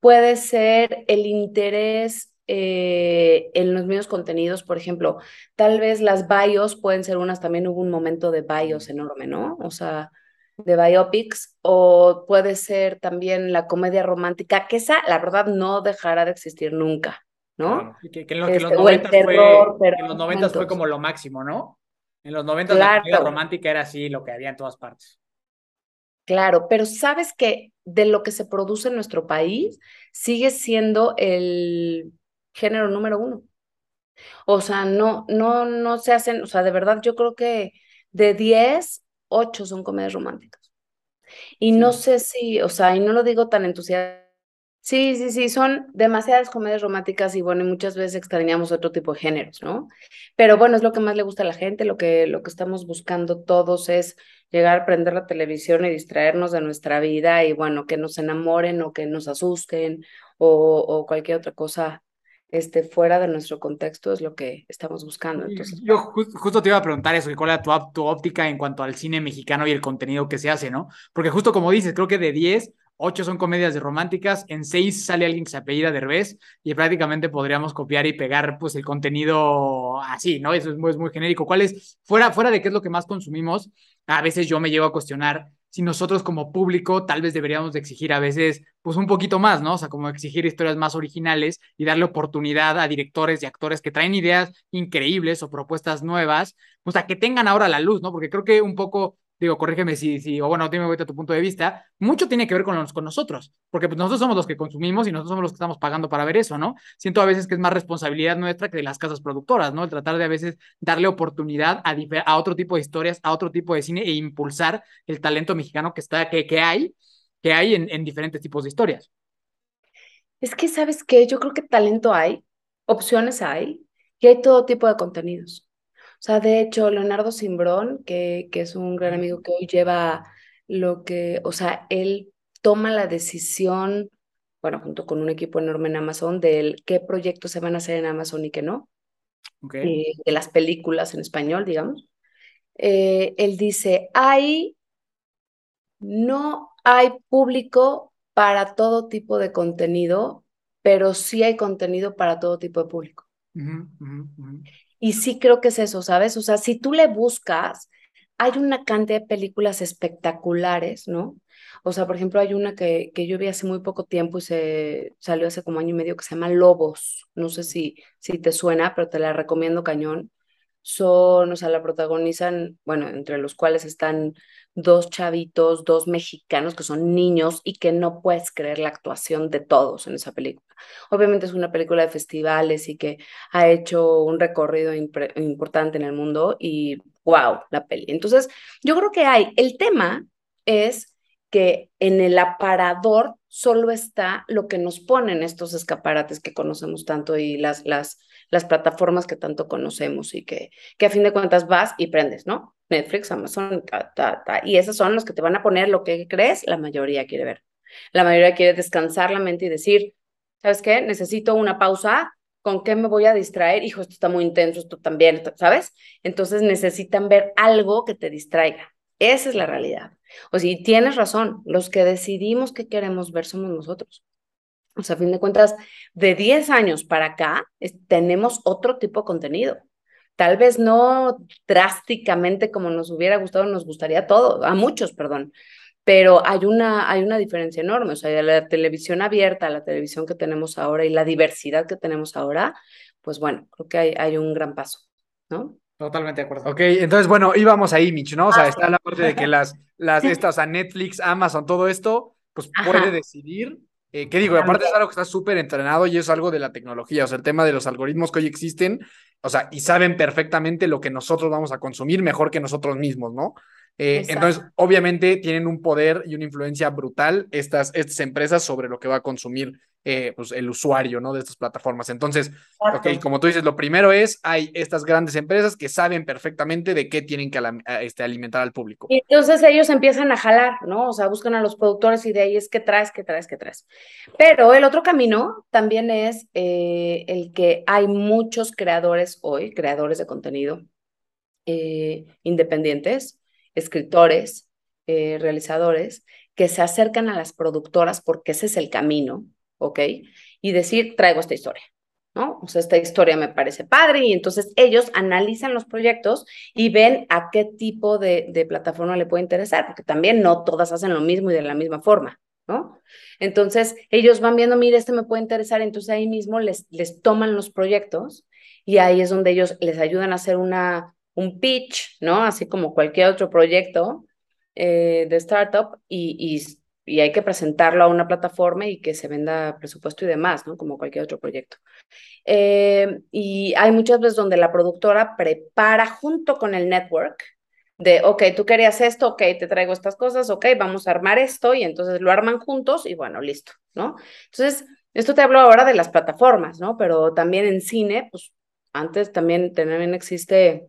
puede ser el interés eh, en los mismos contenidos, por ejemplo, tal vez las bios pueden ser unas, también hubo un momento de bios enorme, ¿no? O sea, de biopics, o puede ser también la comedia romántica, que esa, la verdad, no dejará de existir nunca, ¿no? que, en, los Este, 90 o el terror, fue, pero en los 90 fue juntos. como lo máximo, ¿no? En los 90 la comedia romántica era así, lo que había en todas partes. Claro, pero sabes que de lo que se produce en nuestro país sigue siendo el género número uno. O sea, no, no, no se hacen, o sea, de verdad yo creo que de 10, 8 son comedias románticas. Y no sé si, o sea, y no lo digo tan entusiasta. Sí, sí, sí, son demasiadas comedias románticas y bueno, y muchas veces extrañamos otro tipo de géneros, ¿no? Pero bueno, es lo que más le gusta a la gente, lo que, lo que estamos buscando todos es llegar a prender la televisión y distraernos de nuestra vida y bueno, que nos enamoren o que nos asusten o, o cualquier otra cosa este, fuera de nuestro contexto es lo que estamos buscando. Entonces, Yo ju- justo te iba a preguntar eso, cuál era tu, tu óptica en cuanto al cine mexicano y el contenido que se hace, ¿no? Porque justo como dices, creo que de 10, 8 son comedias de románticas, en 6 sale alguien que se apellida Derbez y prácticamente podríamos copiar y pegar pues el contenido así, ¿no? Eso es muy, es muy genérico. ¿Cuál es, fuera, fuera de qué es lo que más consumimos, a veces yo me llego a cuestionar si nosotros como público tal vez deberíamos de exigir a veces pues un poquito más, ¿no? O sea, como exigir historias más originales y darle oportunidad a directores y actores que traen ideas increíbles o propuestas nuevas, o sea, que tengan ahora la luz, ¿no? Porque creo que un poco, digo, corrígeme si, si o bueno, dime ahorita tu punto de vista, mucho tiene que ver con, con nosotros, porque pues nosotros somos los que consumimos y nosotros somos los que estamos pagando para ver eso, ¿no? Siento a veces que es más responsabilidad nuestra que de las casas productoras, ¿no? El tratar de a veces darle oportunidad a, a otro tipo de historias, a otro tipo de cine e impulsar el talento mexicano que está, que, que hay, que hay en, en diferentes tipos de historias. es que, ¿sabes qué? Yo creo que talento hay, opciones hay y hay todo tipo de contenidos. O sea, de hecho, Leonardo Simbrón, que, que es un gran amigo que hoy lleva lo que, o sea, él toma la decisión, bueno, junto con un equipo enorme en Amazon, de qué proyectos se van a hacer en Amazon y qué no, ¿ok? eh, de las películas en español, digamos. Eh, él dice, hay, no hay público para todo tipo de contenido, pero sí hay contenido para todo tipo de público. Y sí creo que es eso, ¿sabes? O sea, si tú le buscas, hay una cantidad de películas espectaculares, ¿no? O sea, por ejemplo, hay una que, que yo vi hace muy poco tiempo y se salió hace como año y medio que se llama Lobos. No sé si, si te suena, pero te la recomiendo cañón. Son, o sea, la protagonizan, bueno, entre los cuales están dos chavitos, dos mexicanos que son niños y que no puedes creer la actuación de todos en esa película. Obviamente es una película de festivales y que ha hecho un recorrido importante en el mundo y wow, la peli. Entonces, yo creo que hay, el tema es que en el aparador solo está lo que nos ponen estos escaparates que conocemos tanto y las, las, las plataformas que tanto conocemos y que, que a fin de cuentas vas y prendes, ¿no? Netflix, Amazon, ta, ta, ta, y esos son los que te van a poner lo que crees, la mayoría quiere ver. La mayoría quiere descansar la mente y decir, ¿sabes qué? Necesito una pausa. ¿Con qué me voy a distraer? Hijo, esto está muy intenso, esto también, ¿sabes? Entonces necesitan ver algo que te distraiga. Esa es la realidad. O sea, y tienes razón, los que decidimos qué queremos ver somos nosotros. O sea, a fin de cuentas, de 10 años para acá, tenemos otro tipo de contenido. Tal vez no drásticamente como nos hubiera gustado, nos gustaría a todos, a muchos, perdón, pero hay una, hay una diferencia enorme. O sea, la televisión abierta, la televisión que tenemos ahora y la diversidad que tenemos ahora, pues bueno, creo que hay, hay un gran paso, ¿no? Totalmente de acuerdo. Ok, entonces, bueno, íbamos ahí, Mitch, ¿no? O sea, Ah, está la parte de que las, las, <laughs> estas, o sea, Netflix, Amazon, todo esto, pues Ajá. puede decidir. Eh, ¿qué digo? Y aparte es algo que está súper entrenado y es algo de la tecnología, o sea, el tema de los algoritmos que hoy existen, o sea, y saben perfectamente lo que nosotros vamos a consumir mejor que nosotros mismos, ¿no? Eh, entonces, obviamente tienen un poder y una influencia brutal estas, estas empresas sobre lo que va a consumir eh, pues, el usuario, ¿no? De estas plataformas. Entonces, ok, como tú dices, lo primero es, hay estas grandes empresas que saben perfectamente de qué tienen que este, alimentar al público. Y entonces ellos empiezan a jalar, ¿no? O sea, buscan a los productores y de ahí es que traes, que traes, que traes. Pero el otro camino también es eh, el que hay muchos creadores hoy, creadores de contenido independientes, escritores, realizadores, que se acercan a las productoras porque ese es el camino, ¿ok? Y decir, traigo esta historia, ¿no? O sea, esta historia me parece padre y entonces ellos analizan los proyectos y ven a qué tipo de, de plataforma le puede interesar, porque también no todas hacen lo mismo y de la misma forma, ¿no? Entonces, ellos van viendo, mire, este me puede interesar, entonces ahí mismo les, les toman los proyectos y ahí es donde ellos les ayudan a hacer una, un pitch, ¿no? Así como cualquier otro proyecto eh, de startup y, y y hay que presentarlo a una plataforma y que se venda presupuesto y demás, ¿no? Como cualquier otro proyecto. Eh, y hay muchas veces donde la productora prepara junto con el network de, ok, tú querías esto, ok, te traigo estas cosas, ok, vamos a armar esto y entonces lo arman juntos y bueno, listo, ¿no? Entonces, esto te hablo ahora de las plataformas, ¿no? Pero también en cine, pues antes también, también existe,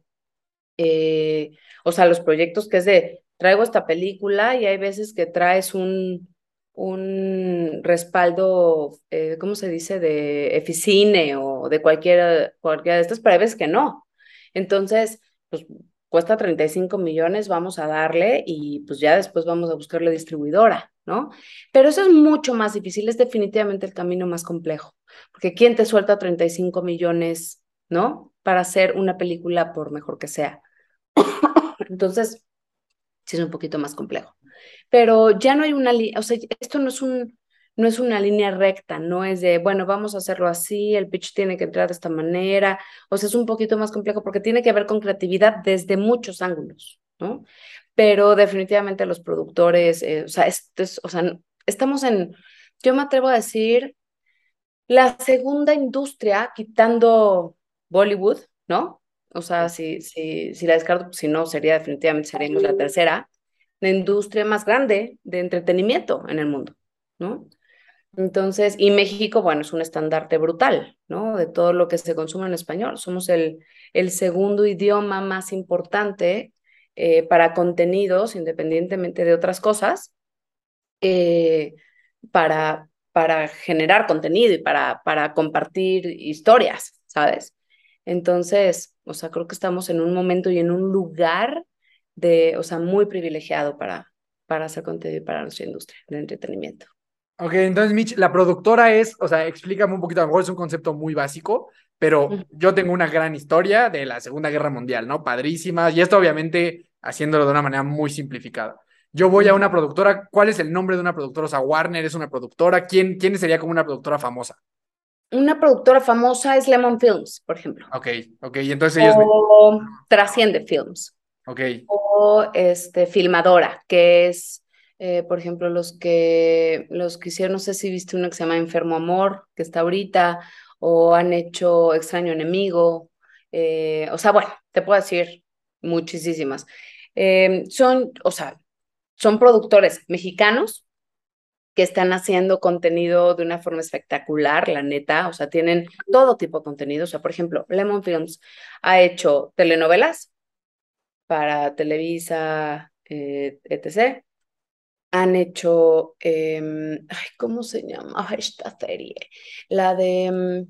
eh, o sea, los proyectos que es de traigo esta película y hay veces que traes un, un respaldo, eh, ¿cómo se dice?, de Eficine o de cualquiera, cualquiera de estas, pero hay veces que no. Entonces, pues cuesta 35 millones, vamos a darle y pues ya después vamos a buscarle distribuidora, ¿no? Pero eso es mucho más difícil, es definitivamente el camino más complejo, porque ¿quién te suelta 35 millones, ¿no? Para hacer una película por mejor que sea. Entonces, sí es un poquito más complejo. Pero ya no hay una línea, o sea, esto no es un, no es una línea recta, no es de, bueno, vamos a hacerlo así, el pitch tiene que entrar de esta manera, o sea, es un poquito más complejo porque tiene que ver con creatividad desde muchos ángulos, ¿no? Pero definitivamente los productores, eh, o, sea, o sea, estamos en, yo me atrevo a decir, la segunda industria, quitando Bollywood, ¿no? O sea, si, si, si la descarto, pues, si no, sería definitivamente seríamos la tercera, la industria más grande de entretenimiento en el mundo, ¿no? Entonces, y México, bueno, es un estandarte brutal, ¿no? De todo lo que se consume en español. Somos el, el segundo idioma más importante eh, para contenidos, independientemente de otras cosas, eh, para, para generar contenido y para, para compartir historias, ¿sabes? Entonces, o sea, creo que estamos en un momento y en un lugar de, o sea, muy privilegiado para, para hacer contenido para nuestra industria de entretenimiento. Ok, entonces Mitch, la productora es, o sea, explícame un poquito, a lo mejor es un concepto muy básico, pero yo tengo una gran historia de la Segunda Guerra Mundial, ¿no? Padrísima, y esto obviamente haciéndolo de una manera muy simplificada. Yo voy a una productora, ¿cuál es el nombre de una productora? O sea, Warner es una productora, ¿quién, quién sería como una productora famosa? Una productora famosa es Lemon Films, por ejemplo. Ok, ok, y entonces ellos... O Trasciende Films. Ok. O este, Filmadora, que es, eh, por ejemplo, los que, los que hicieron, no sé si viste uno que se llama Enfermo Amor, que está ahorita, o han hecho Extraño Enemigo, eh, o sea, bueno, te puedo decir muchísimas. Eh, son, o sea, son productores mexicanos que están haciendo contenido de una forma espectacular, la neta, o sea, tienen todo tipo de contenido, o sea, por ejemplo, Lemon Films ha hecho telenovelas para Televisa, eh, etc. Han hecho, em, ay, ¿cómo se llama esta serie? La de em,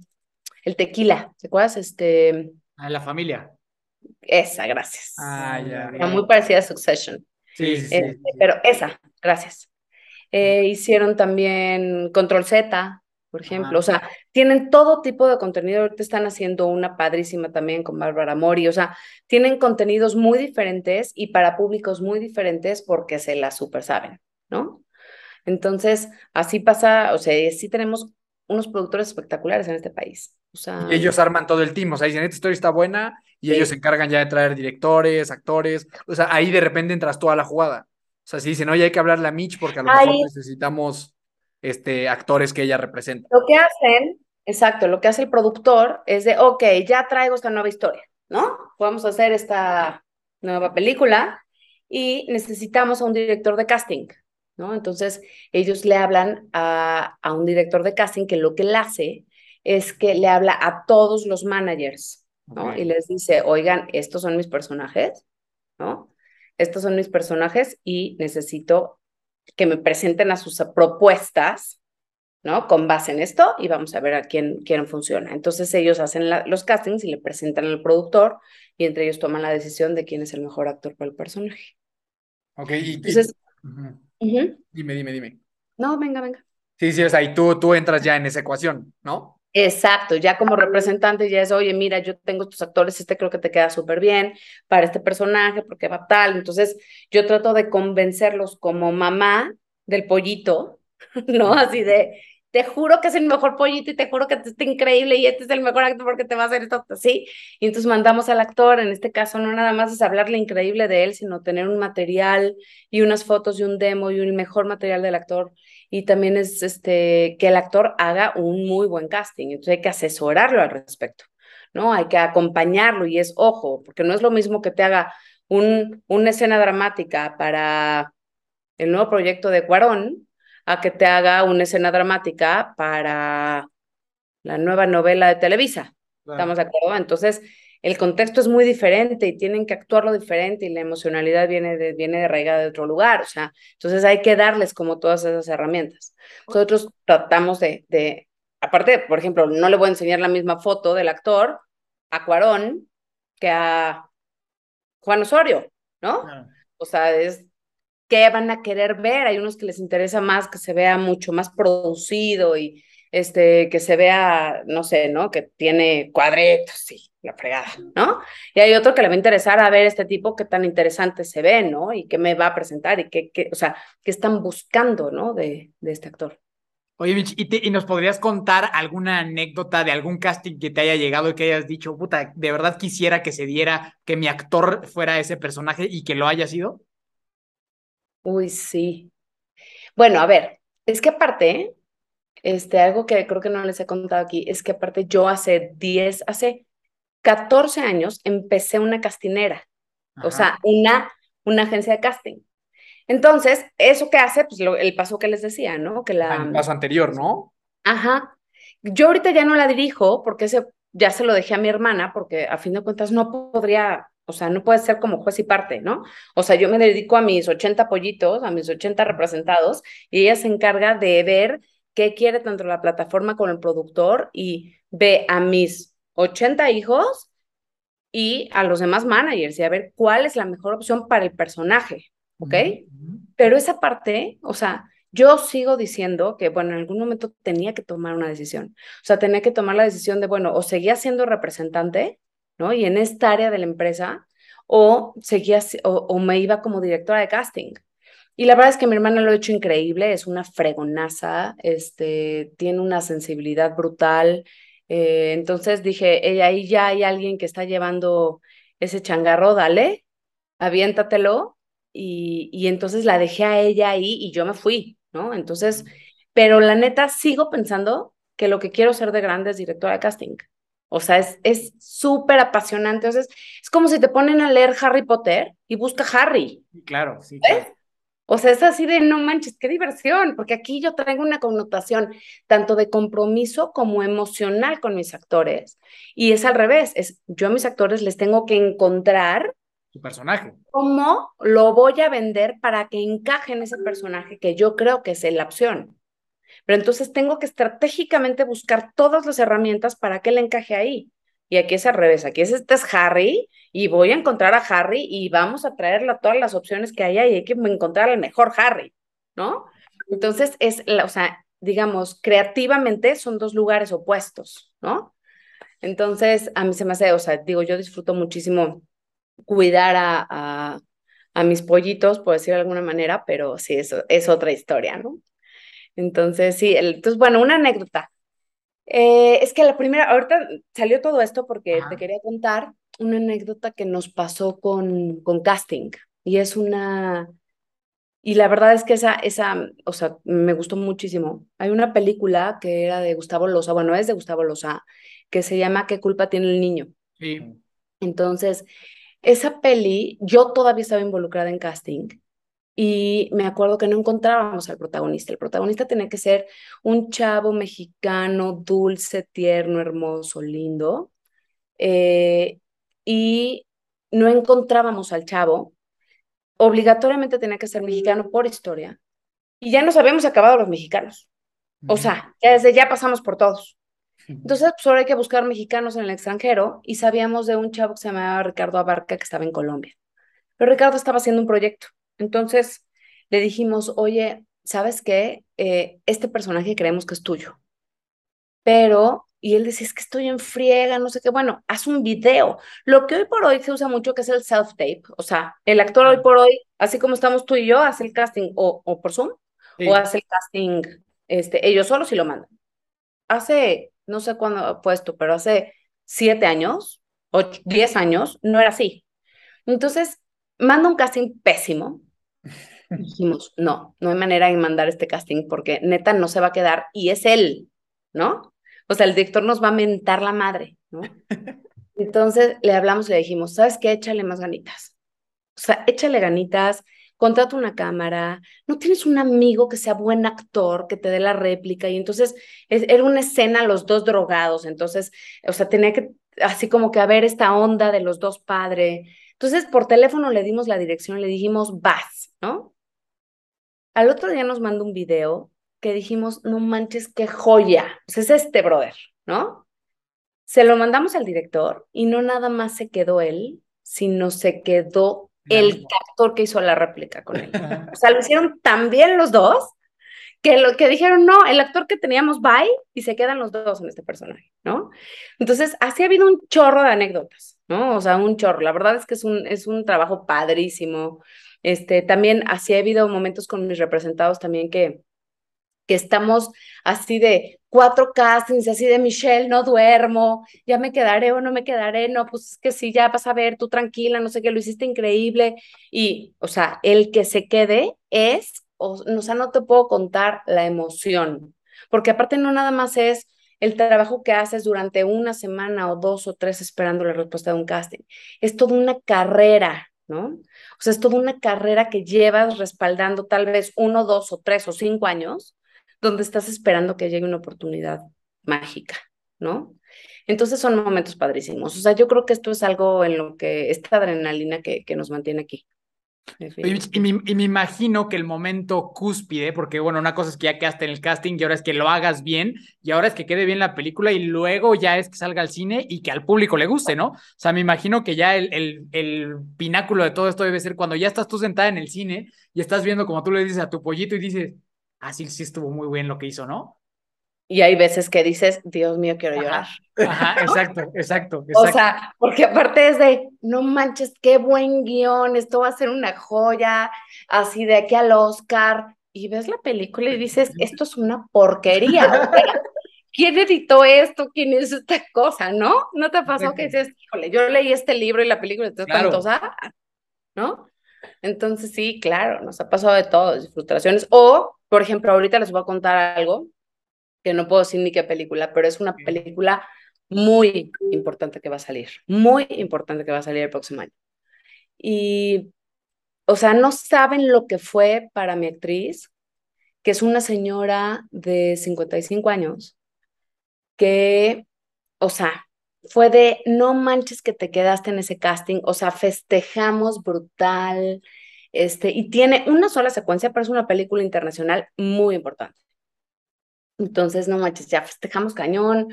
El Tequila, ¿te acuerdas? Este... Ah, la familia. Esa, gracias. Ah, ya. Muy parecida a Succession. Sí, sí, sí. Este, pero esa, gracias. Eh, hicieron también Control Z, por ejemplo. O sea, tienen todo tipo de contenido. Ahorita están haciendo una padrísima también con Bárbara Mori. O sea, tienen contenidos muy diferentes y para públicos muy diferentes porque se la super saben, ¿no? Entonces, así pasa, o sea, sí tenemos unos productores espectaculares en este país. O sea, y ellos arman todo el team, o sea, dicen, esta historia está buena y ellos se encargan ya de traer directores, actores, o sea, ahí de repente entras toda la jugada. O sea, si dicen, oye, hay que hablarle a Mitch porque a lo mejor necesitamos este, actores que ella representa. Lo que hacen, exacto, lo que hace el productor es de, ok, ya traigo esta nueva historia, ¿no? Vamos a hacer esta nueva película y necesitamos a un director de casting, ¿no? Entonces, ellos le hablan a, a un director de casting que lo que él hace es que le habla a todos los managers, ¿no? Y les dice, oigan, estos son mis personajes, ¿no? Estos son mis personajes y necesito que me presenten a sus propuestas, ¿no? Con base en esto y vamos a ver a quién, quién funciona. Entonces ellos hacen los castings y le presentan al productor y entre ellos toman la decisión de quién es el mejor actor para el personaje. Ok, y, Entonces, dime, dime, dime. No, venga, venga. Sí, sí, o sea, y tú, tú entras ya en esa ecuación, ¿no? Exacto, ya como representante ya es, oye, mira, yo tengo estos actores, este creo que te queda súper bien para este personaje, porque va tal. Entonces, yo trato de convencerlos como mamá del pollito, <laughs> ¿no? Así de, te juro que es el mejor pollito y te juro que te está increíble y este es el mejor actor porque te va a hacer esto así. Y entonces mandamos al actor, en este caso no nada más es hablarle increíble de él, sino tener un material y unas fotos y un demo y un mejor material del actor. Y también es este, que el actor haga un muy buen casting. Entonces hay que asesorarlo al respecto, ¿no? Hay que acompañarlo y es ojo, porque no es lo mismo que te haga un, una escena dramática para el nuevo proyecto de Cuarón a que te haga una escena dramática para la nueva novela de Televisa. ¿Estamos de acuerdo? Entonces, el contexto es muy diferente y tienen que actuarlo diferente y la emocionalidad viene de, viene de arraigada de otro lugar. O sea, entonces hay que darles como todas esas herramientas. Nosotros tratamos de, de, aparte, por ejemplo, no le voy a enseñar la misma foto del actor a Cuarón que a Juan Osorio, ¿no? O sea, es qué van a querer ver. Hay unos que les interesa más que se vea mucho más producido y este, que se vea, no sé, ¿no? Que tiene cuadritos, sí, la fregada, ¿no? Y hay otro que le va a interesar a ver este tipo qué tan interesante se ve, ¿no? Y qué me va a presentar y qué, qué o sea, qué están buscando, ¿no? De, de este actor. Oye, Mitch, ¿y, ¿y, nos podrías contar alguna anécdota de algún casting que te haya llegado y que hayas dicho, puta, de verdad quisiera que se diera que mi actor fuera ese personaje y que lo haya sido? Uy, sí. Bueno, a ver, es que aparte, este, algo que creo que no les he contado aquí, es que aparte yo hace 10, hace 14 años empecé una castinera, o sea, una, una agencia de casting. Entonces, eso que hace, pues el paso que les decía, ¿no? Que la... El paso anterior, ¿no? Ajá. Yo ahorita ya no la dirijo porque ese ya se lo dejé a mi hermana porque a fin de cuentas no podría o sea, no puede ser como juez y parte, ¿no? O sea, yo me dedico a mis 80 pollitos, a mis 80 representados, y ella se encarga de ver qué quiere tanto la plataforma como el productor y ve a mis 80 hijos y a los demás managers y a ver cuál es la mejor opción para el personaje, ¿ok? Pero esa parte, o sea, yo sigo diciendo que, bueno, en algún momento tenía que tomar una decisión. O sea, tenía que tomar la decisión de, bueno, o seguía siendo representante ¿no? Y en esta área de la empresa, o seguía, o, me iba como directora de casting. Y la verdad es que mi hermana lo ha hecho increíble, es una fregonaza, este, tiene una sensibilidad brutal. Eh, entonces dije, ella, ahí ya hay alguien que está llevando ese changarro, dale, aviéntatelo. Y, y entonces la dejé a ella ahí y yo me fui, ¿no? Entonces, pero la neta sigo pensando que lo que quiero ser de grande es directora de casting. O sea, es súper apasionante. O sea, es, como si te ponen a leer Harry Potter y busca Harry. Claro, sí. O sea, es así de no manches, qué diversión, porque aquí yo traigo una connotación tanto de compromiso como emocional con mis actores. Y es al revés, es yo a mis actores les tengo que encontrar su personaje. ¿Cómo lo voy a vender para que encaje en ese personaje que yo creo que es la opción? Pero entonces tengo que estratégicamente buscar todas las herramientas para que él encaje ahí. Y aquí es al revés, aquí es este es Harry y voy a encontrar a Harry y vamos a traerle todas las opciones que haya y hay que encontrar al mejor Harry, ¿no? Entonces es, la, o sea, digamos, creativamente son dos lugares opuestos, ¿no? Entonces, a mí se me hace, o sea, digo, yo disfruto muchísimo cuidar a, a, mis pollitos, por decirlo de alguna manera, pero sí, eso es otra historia, ¿no? Entonces, sí, entonces, bueno, una anécdota. Eh, es que la primera, ahorita salió todo esto porque te quería contar una anécdota que nos pasó con, con casting. Y es una, y la verdad es que esa, esa, o sea, me gustó muchísimo. Hay una película que era de Gustavo Loza, bueno, es de Gustavo Loza, que se llama ¿Qué culpa tiene el niño? Sí. Entonces, esa peli, yo todavía estaba involucrada en casting y me acuerdo que no encontrábamos al protagonista. El protagonista tenía que ser un chavo mexicano, dulce, tierno, hermoso, lindo. Eh, y no encontrábamos al chavo. Obligatoriamente tenía que ser mexicano por historia. Y ya nos habíamos acabado los mexicanos. O sea, ya desde ya pasamos por todos. Entonces, pues ahora hay que buscar mexicanos en el extranjero y sabíamos de un chavo que se llamaba Ricardo Abarca que estaba en Colombia. Pero Ricardo estaba haciendo un proyecto entonces le dijimos, oye, ¿sabes qué? Eh, este personaje creemos que es tuyo. Pero, y él decía, es que estoy en friega, no sé qué, bueno, haz un video. Lo que hoy por hoy se usa mucho que es el self-tape, o sea, el actor hoy por hoy, así como estamos tú y yo, hace el casting o, o por Zoom, o hace el casting este, ellos solos y lo mandan. Hace, no sé cuándo he puesto, pero hace siete años, o diez años, no era así. Entonces, manda un casting pésimo, dijimos, no, no hay manera de mandar este casting porque neta no se va a quedar y es él, ¿no? O sea, el director nos va a mentar la madre, ¿no? <laughs> Entonces le hablamos y le dijimos, ¿sabes qué? Échale más ganitas. O sea, échale ganitas, contrata una cámara, no tienes un amigo que sea buen actor, que te dé la réplica. Y entonces era una escena los dos drogados, entonces, o sea, tenía que, así como que haber esta onda de los dos padres. Entonces, por teléfono le dimos la dirección, le dijimos, vas, ¿no? Al otro día nos mandó un video que dijimos, no manches, qué joya. Pues es este brother, ¿no? Se lo mandamos al director y no nada más se quedó él, sino se quedó el actor que hizo la réplica con él. <laughs> O sea, lo hicieron tan bien los dos que lo que dijeron, no, el actor que teníamos bye y se quedan los dos en este personaje, ¿no? Entonces, así ha habido un chorro de anécdotas, ¿no? O sea, un chorro. La verdad es que es un, es un trabajo padrísimo. Este, también así ha habido momentos con mis representados también que, que estamos así de cuatro castings, así de Michelle, no duermo, ya me quedaré o no me quedaré, no, pues es que sí, ya vas a ver, tú tranquila, no sé qué, lo hiciste increíble. Y, o sea, el que se quede es o, sea, no te puedo contar la emoción, porque aparte no nada más es el trabajo que haces durante una semana o dos o tres esperando la respuesta de un casting, es toda una carrera, ¿no? O sea, es toda una carrera que llevas respaldando tal vez uno, dos o tres o cinco años, donde estás esperando que llegue una oportunidad mágica, ¿no? Entonces son momentos padrísimos. O sea, yo creo que esto es algo en lo que esta adrenalina que, que nos mantiene aquí. Y, me, imagino que el momento cúspide, porque bueno, una cosa es que ya quedaste en el casting y ahora es que lo hagas bien y ahora es que quede bien la película y luego ya es que salga al cine y que al público le guste, ¿no? O sea, me imagino que ya el, el, el pináculo de todo esto debe ser cuando ya estás tú sentada en el cine y estás viendo como tú le dices a tu pollito y dices, ah, sí, sí estuvo muy bien lo que hizo, ¿no? Y hay veces que dices, Dios mío, quiero llorar. Ajá, <laughs> exacto, exacto, O sea, porque aparte es de, no manches, qué buen guion, esto va a ser una joya, así de aquí al Oscar. Y ves la película y dices, esto es una porquería. ¿Quién editó esto? ¿Quién es esta cosa? ¿No? ¿No te pasó que dices, híjole, yo leí este libro y la película está claro. ¿no? Entonces sí, claro, nos ha pasado de todo, frustraciones. O, por ejemplo, ahorita les voy a contar algo que no puedo decir ni qué película, pero es una película muy importante que va a salir, muy importante que va a salir el próximo año. Y, o sea, no saben lo que fue para mi actriz, que es una señora de 55 años, que, o sea, fue de, no manches que te quedaste en ese casting, o sea, festejamos brutal, este, y tiene una sola secuencia, pero es una película internacional muy importante. Entonces, no manches, ya festejamos cañón,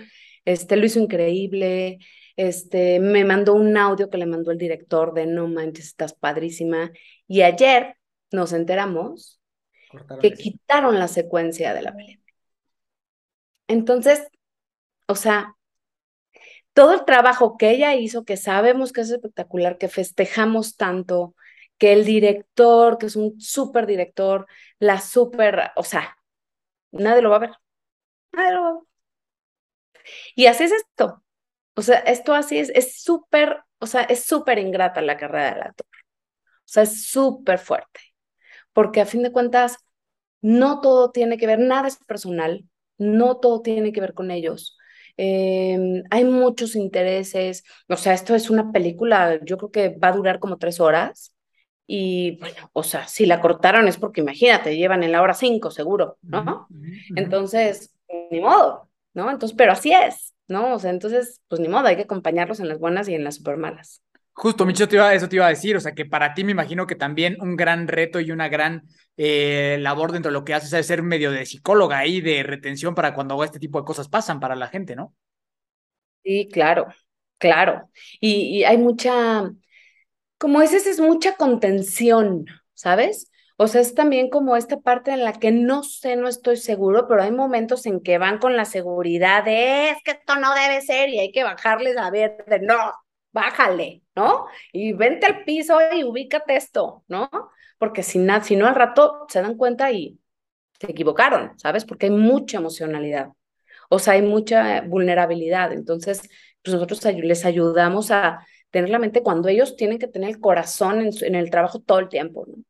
este, lo hizo increíble, este, me mandó un audio que le mandó el director de no manches, estás padrísima. Y ayer nos enteramos que quitaron la secuencia de la película. Entonces, o sea, todo el trabajo que ella hizo, que sabemos que es espectacular, que festejamos tanto, que el director, que es un súper director, la súper, o sea, nadie lo va a ver. Y así es esto. O sea, esto así es, es súper, o sea, es súper ingrata la carrera del actor. O sea, es súper fuerte. Porque a fin de cuentas, no todo tiene que ver, nada es personal, no todo tiene que ver con ellos. Em, hay muchos intereses, o sea, esto es una película, yo creo que va a durar como tres horas Y bueno, o sea, si la cortaron es porque imagínate, llevan en la hora cinco seguro, ¿no? Entonces, ni modo, ¿no? Entonces, pero así es, ¿no? O sea, entonces, pues ni modo, hay que acompañarlos en las buenas y en las super malas. Justo, Micho, te iba, eso te iba a decir, o sea, que para ti me imagino que también un gran reto y una gran eh, labor dentro de lo que haces es ser medio de psicóloga ahí, de retención para cuando este tipo de cosas pasan para la gente, ¿no? Sí, claro, claro. Y, y hay mucha, como ese es mucha contención, ¿sabes? O sea, es también como esta parte en la que no sé, no estoy seguro, pero hay momentos en que van con la seguridad de es que esto no debe ser y hay que bajarles a ver de no, bájale, ¿no? Y vente al piso y ubícate esto, ¿no? Porque si, na, si no al rato se dan cuenta y se equivocaron, ¿sabes? Porque hay mucha emocionalidad, o sea, hay mucha vulnerabilidad. Entonces, pues nosotros les ayudamos a tener la mente cuando ellos tienen que tener el corazón en, en el trabajo todo el tiempo, ¿no?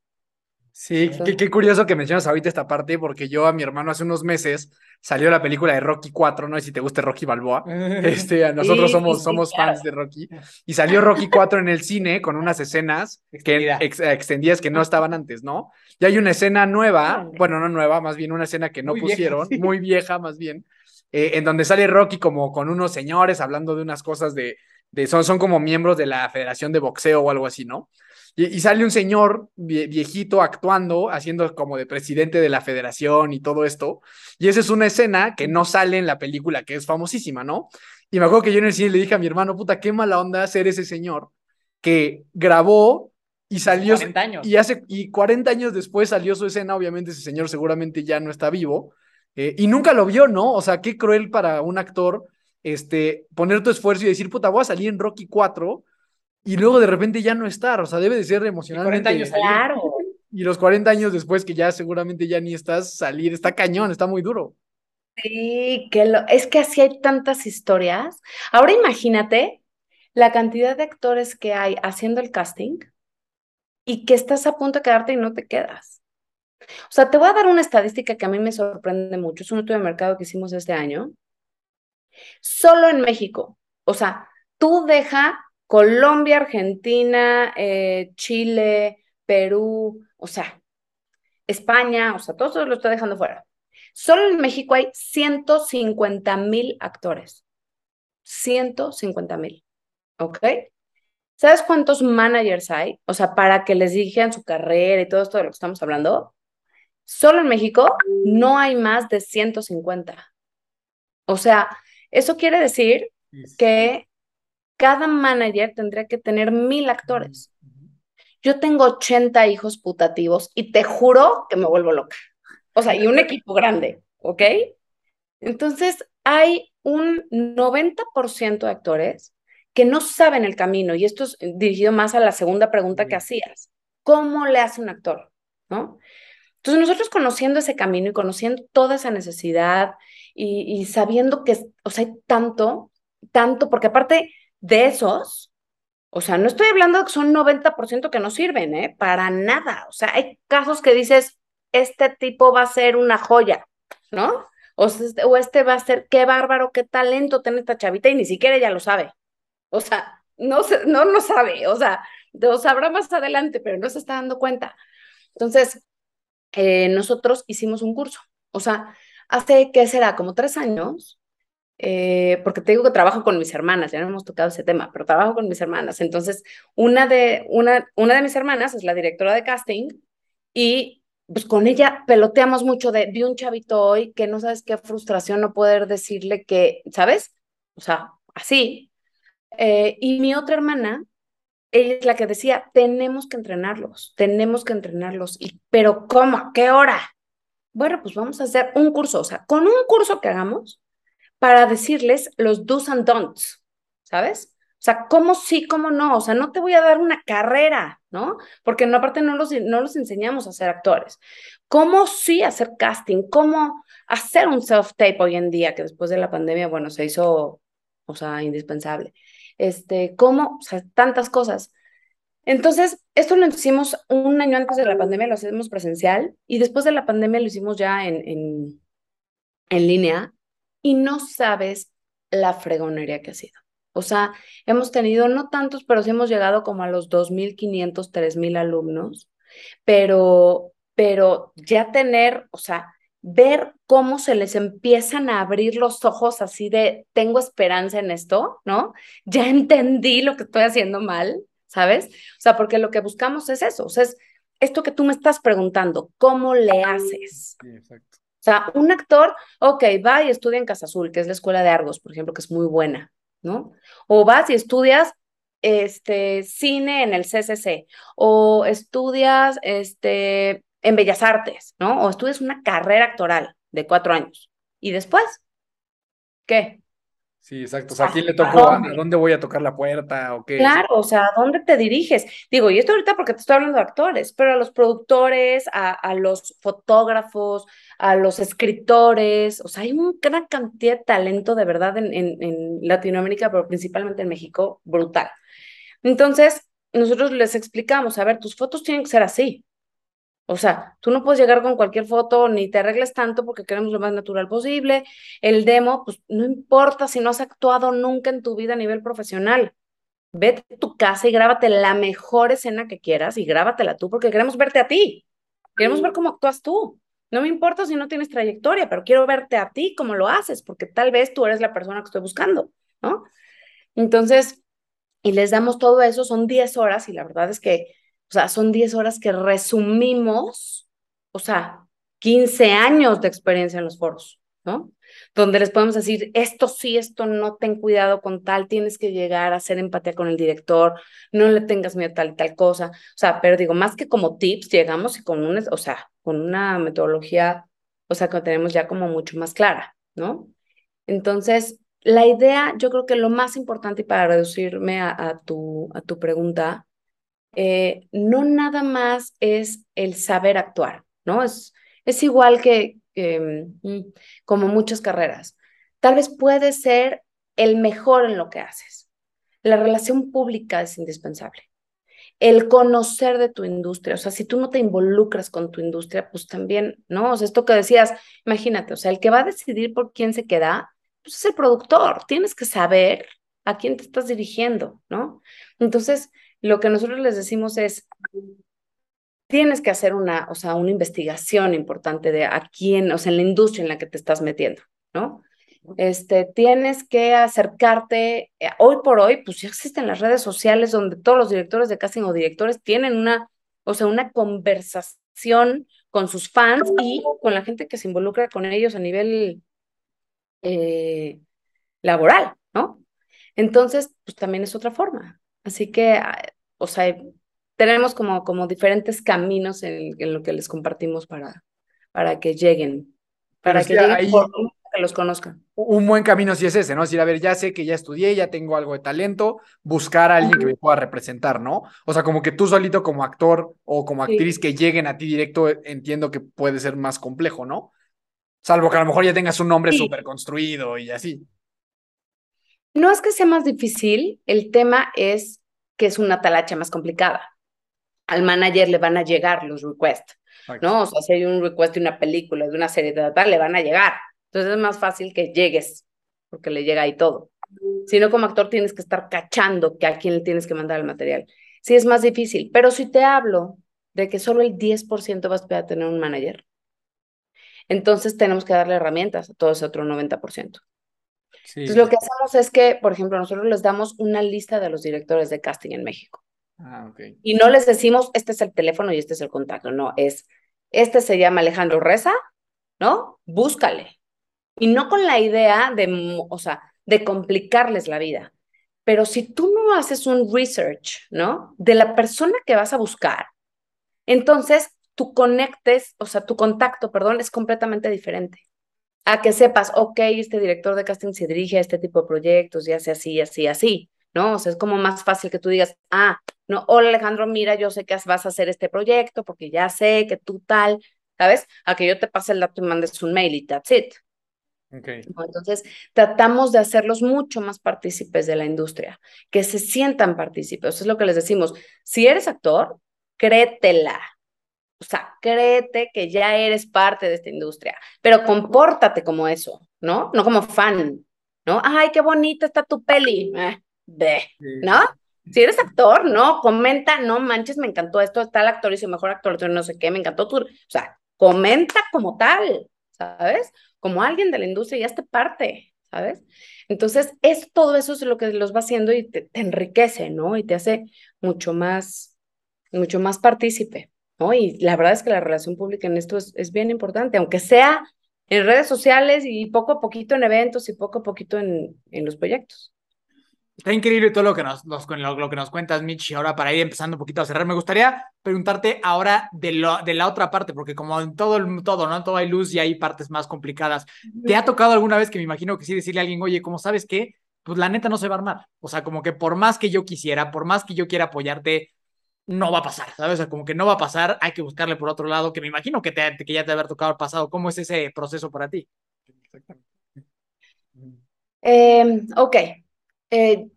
Sí, qué, curioso que mencionas ahorita esta parte, porque yo a mi hermano hace unos meses salió la película de Rocky 4, no sé si te gusta Rocky Balboa, <laughs> este, nosotros somos, somos fans de Rocky, y salió Rocky 4 en el cine con unas escenas que, extendidas que no estaban antes, ¿no? Y hay una escena nueva, bueno, no nueva, más bien una escena que no pusieron, muy vieja más bien, eh, en donde sale Rocky como con unos señores hablando de unas cosas de, de son, son como miembros de la Federación de Boxeo o algo así, ¿no? Y, sale un señor viejito actuando, haciendo como de presidente de la federación y todo esto. Y esa es una escena que no sale en la película, que es famosísima, ¿no? Y me acuerdo que yo en el cine le dije a mi hermano, puta, qué mala onda ser ese señor que grabó y salió. 40 años. Y, hace, y 40 años después salió su escena, obviamente ese señor seguramente ya no está vivo. Eh, y nunca lo vio, ¿no? O sea, qué cruel para un actor este, poner tu esfuerzo y decir, puta, voy a salir en Rocky 4 y luego de repente ya no estar, o sea, debe de ser emocionalmente. 40 años claro. Y los 40 años después que ya seguramente ya ni estás, salir, está cañón, está muy duro. Sí, que lo, es que así hay tantas historias. Ahora imagínate la cantidad de actores que hay haciendo el casting y que estás a punto de quedarte y no te quedas. O sea, te voy a dar una estadística que a mí me sorprende mucho. Es un estudio de mercado que hicimos este año. Solo en México. O sea, tú deja Colombia, Argentina, eh, Chile, Perú, o sea, España, o sea, todo eso lo estoy dejando fuera. Solo en México hay 150 mil actores. 150 mil. ¿Ok? ¿Sabes cuántos managers hay? O sea, para que les digan su carrera y todo esto de lo que estamos hablando. Solo en México no hay más de 150. O sea, eso quiere decir que cada manager tendría que tener mil actores. Yo tengo 80 hijos putativos y te juro que me vuelvo loca. O sea, y un equipo grande, ¿ok? Entonces, hay un 90% de actores que no saben el camino, y esto es dirigido más a la segunda pregunta que hacías. ¿Cómo le hace un actor? ¿No? Entonces, nosotros conociendo ese camino y conociendo toda esa necesidad y, y sabiendo que, o sea, hay tanto, tanto, porque aparte, de esos, o sea, no estoy hablando de que son 90% que no sirven, ¿eh? Para nada. O sea, hay casos que dices, este tipo va a ser una joya, ¿no? O, este, este va a ser, qué bárbaro, qué talento tiene esta chavita y ni siquiera ella lo sabe. O sea, no, no lo sabe, o sea, lo sabrá más adelante, pero no se está dando cuenta. Entonces, eh, nosotros hicimos un curso, o sea, hace, ¿qué será? Como tres años, eh, porque te digo que trabajo con mis hermanas, ya no hemos tocado ese tema, pero trabajo con mis hermanas. Entonces, una de, una, una de mis hermanas es la directora de casting y pues con ella peloteamos mucho de, vi un chavito hoy que no sabes qué frustración no poder decirle que, ¿sabes? O sea, así. Eh, y mi otra hermana, ella es la que decía, tenemos que entrenarlos, tenemos que entrenarlos. Y, pero ¿cómo? ¿Qué hora? Bueno, pues vamos a hacer un curso, o sea, con un curso que hagamos, para decirles los do's and don'ts, ¿sabes? O sea, cómo sí, cómo no. O sea, no te voy a dar una carrera, ¿no? Porque no, aparte no los, no los enseñamos a ser actores. ¿Cómo sí hacer casting? ¿Cómo hacer un self-tape hoy en día? Que después de la pandemia, bueno, se hizo, o sea, indispensable. Este, ¿cómo? O sea, tantas cosas. Entonces, esto lo hicimos un año antes de la pandemia, lo hacemos presencial y después de la pandemia lo hicimos ya en, en, en línea y no sabes la fregonería que ha sido. O sea, hemos tenido no tantos, pero sí hemos llegado como a los 2.500, 3.000 alumnos, pero, pero ya tener, o sea, ver cómo se les empiezan a abrir los ojos así de, tengo esperanza en esto, ¿no? Ya <laughs> entendí lo que estoy haciendo mal, ¿sabes? O sea, porque lo que buscamos es eso, o sea, es esto que tú me estás preguntando, ¿cómo le haces? Sí, exacto. O sea, un actor, ok, va y estudia en Casa Azul, que es la escuela de Argos, por ejemplo, que es muy buena, ¿no? O vas y estudias este, cine en el CCC, o estudias este, en Bellas Artes, ¿no? O estudias una carrera actoral de cuatro años. ¿Y después? ¿Qué? Sí, exacto. O sea, ¿a quién le tocó? ¿A dónde voy a tocar la puerta? ¿O qué? Claro, o sea, ¿a dónde te diriges? Digo, y esto ahorita porque te estoy hablando de actores, pero a los productores, a, a los fotógrafos, a los escritores, o sea, hay una gran cantidad de talento de verdad en, en, en Latinoamérica, pero principalmente en México, brutal. Entonces, nosotros les explicamos, a ver, tus fotos tienen que ser así, o sea, tú no puedes llegar con cualquier foto ni te arregles tanto porque queremos lo más natural posible. El demo, pues no importa si no has actuado nunca en tu vida a nivel profesional. Vete a tu casa y grábate la mejor escena que quieras y grábatela tú porque queremos verte a ti. Queremos ver cómo actúas tú. No me importa si no tienes trayectoria, pero quiero verte a ti cómo lo haces porque tal vez tú eres la persona que estoy buscando, ¿no? Entonces, y les damos todo eso, son 10 horas y la verdad es que o sea, son 10 horas que resumimos, o sea, 15 años de experiencia en los foros, ¿no? Donde les podemos decir, esto sí, esto no, ten cuidado con tal, tienes que llegar a hacer empatía con el director, no le tengas miedo tal y tal cosa. O sea, pero digo, más que como tips, llegamos y con un, o sea, con una metodología, o sea, que tenemos ya como mucho más clara, ¿no? Entonces, la idea, yo creo que lo más importante para reducirme a tu, a tu pregunta, eh, no nada más es el saber actuar, ¿no? Es, es igual que mm, como muchas carreras. Tal vez puedes ser el mejor en lo que haces. La relación pública es indispensable. El conocer de tu industria, o sea, si tú no te involucras con tu industria, pues también, ¿no? O sea, esto que decías, imagínate, o sea, el que va a decidir por quién se queda, pues es el productor. Tienes que saber a quién te estás dirigiendo, ¿no? Entonces, lo que nosotros les decimos es, tienes que hacer una, o sea, una investigación importante de a quién, o sea, en la industria en la que te estás metiendo, ¿no? Este, tienes que acercarte, eh, hoy por hoy, pues ya existen las redes sociales donde todos los directores de casting o directores tienen una, o sea, una conversación con sus fans y con la gente que se involucra con ellos a nivel eh, laboral, ¿no? Entonces, pues también es otra forma. Así que, ah, o sea, tenemos como, como diferentes caminos en, lo que les compartimos para, para que lleguen, para que, lleguen que los conozcan. Un buen camino sí es ese, ¿no? Es decir, a ver, ya sé que ya estudié, ya tengo algo de talento, buscar a alguien que me pueda representar, ¿no? O sea, como que tú solito como actor o como actriz que lleguen a ti directo, entiendo que puede ser más complejo, ¿no? Salvo que a lo mejor ya tengas un nombre súper construido y así. No es que sea más difícil, el tema es que es una talacha más complicada. Al manager le van a llegar los requests, ¿no? O sea, si hay un request de una película, de una serie de tal, le van a llegar. Entonces es más fácil que llegues, porque le llega ahí todo. Si no, como actor tienes que estar cachando que a quién le tienes que mandar el material. Sí, es más difícil, pero si te hablo de que solo el 10% vas a tener un manager, entonces tenemos que darle herramientas a todo ese otro 90%. Entonces, lo que hacemos es que, por ejemplo, nosotros les damos una lista de los directores de casting en México. Ah, okay. Y no les decimos, este es el teléfono y este es el contacto. No, es, este se llama Alejandro Reza, ¿no? Búscale. Y no con la idea de, o sea, de complicarles la vida. Pero si tú no haces un research, ¿no? De la persona que vas a buscar, entonces tu conectes, o sea, tu contacto, perdón, es completamente diferente a que sepas, ok, este director de casting se dirige a este tipo de proyectos y hace así, así, así, ¿no? O sea, es como más fácil que tú digas, ah, no, hola Alejandro, mira, yo sé que vas a hacer este proyecto porque ya sé que tú tal, ¿sabes? A que yo te pase el dato y mandes un mail y that's it. Okay. Entonces, tratamos de hacerlos mucho más partícipes de la industria, que se sientan partícipes. Eso es lo que les decimos. Si eres actor, créetela, o sea, créete que ya eres parte de esta industria, pero compórtate como eso, ¿no? No como fan, ¿no? Ay, qué bonita está tu peli. Eh, ¿no? Si eres actor, no, comenta, no manches, me encantó esto, está el actor y su mejor actor, no sé qué, me encantó tu, o sea, comenta como tal, ¿sabes? Como alguien de la industria y hazte parte, ¿sabes? Entonces, es todo eso es lo que los va haciendo y te, enriquece, ¿no? Y te hace mucho más, mucho más partícipe, ¿no? Y la verdad es que la relación pública en esto es, es bien importante, aunque sea en redes sociales y poco a poquito en eventos y poco a poquito en, en los proyectos. Está increíble todo lo que nos, lo, que nos cuentas, Mitch. Y ahora, para ir empezando un poquito a cerrar, me gustaría preguntarte ahora de, lo, de la otra parte, porque como en todo, todo, ¿no? Todo hay luz y hay partes más complicadas. ¿Te ha tocado alguna vez que me imagino que sí decirle a alguien, oye, ¿cómo sabes qué? Pues la neta no se va a armar. O sea, como que por más que yo quisiera, por más que yo quiera apoyarte, no va a pasar, ¿sabes? O sea, como que no va a pasar, hay que buscarle por otro lado, que me imagino que, te, que ya te haber tocado el pasado. ¿Cómo es ese proceso para ti? Exactamente. Eh, ok. Eh,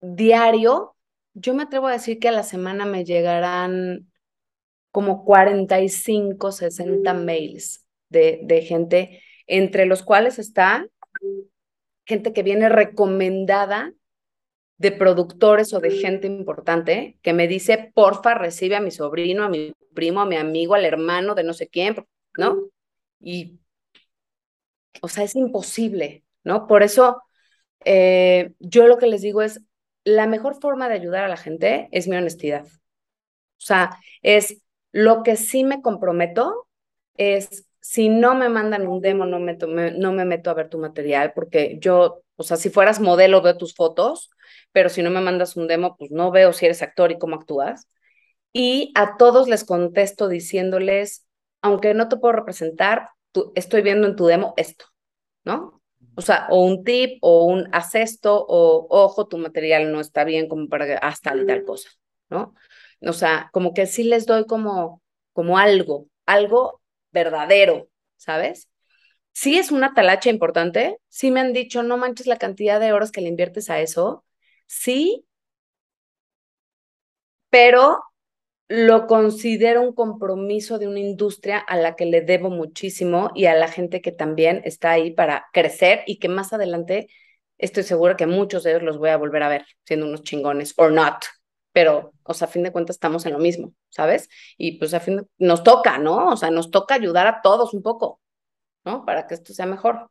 diario, yo me atrevo a decir que a la semana me llegarán como 45, 60 mails de, de gente, entre los cuales está gente que viene recomendada de productores o de gente importante que me dice, porfa, recibe a mi sobrino, a mi primo, a mi amigo, al hermano de no sé quién, ¿no? Y, o sea, es imposible, ¿no? Por eso eh, yo lo que les digo es, la mejor forma de ayudar a la gente es mi honestidad. O sea, es lo que sí me comprometo es si no me mandan un demo, no me, no me meto a ver tu material, porque yo, o sea, si fueras modelo veo tus fotos, pero si no me mandas un demo, pues no veo si eres actor y cómo actúas. Y a todos les contesto diciéndoles, aunque no te puedo representar, estoy viendo en tu demo esto, ¿no? O sea, o un tip, o un haz esto, o ojo, tu material no está bien como para hasta tal y tal cosa, ¿no? O sea, como que sí les doy como, como algo, algo verdadero, ¿sabes? Sí es una talacha importante, sí me han dicho, no manches la cantidad de horas que le inviertes a eso, sí, pero lo considero un compromiso de una industria a la que le debo muchísimo y a la gente que también está ahí para crecer y que más adelante estoy segura que muchos de ellos los voy a volver a ver siendo unos chingones or not. Pero, o sea, a fin de cuentas estamos en lo mismo, ¿sabes? Y pues a fin de, nos toca, ¿no? O sea, nos toca ayudar a todos un poco, ¿no? Para que esto sea mejor.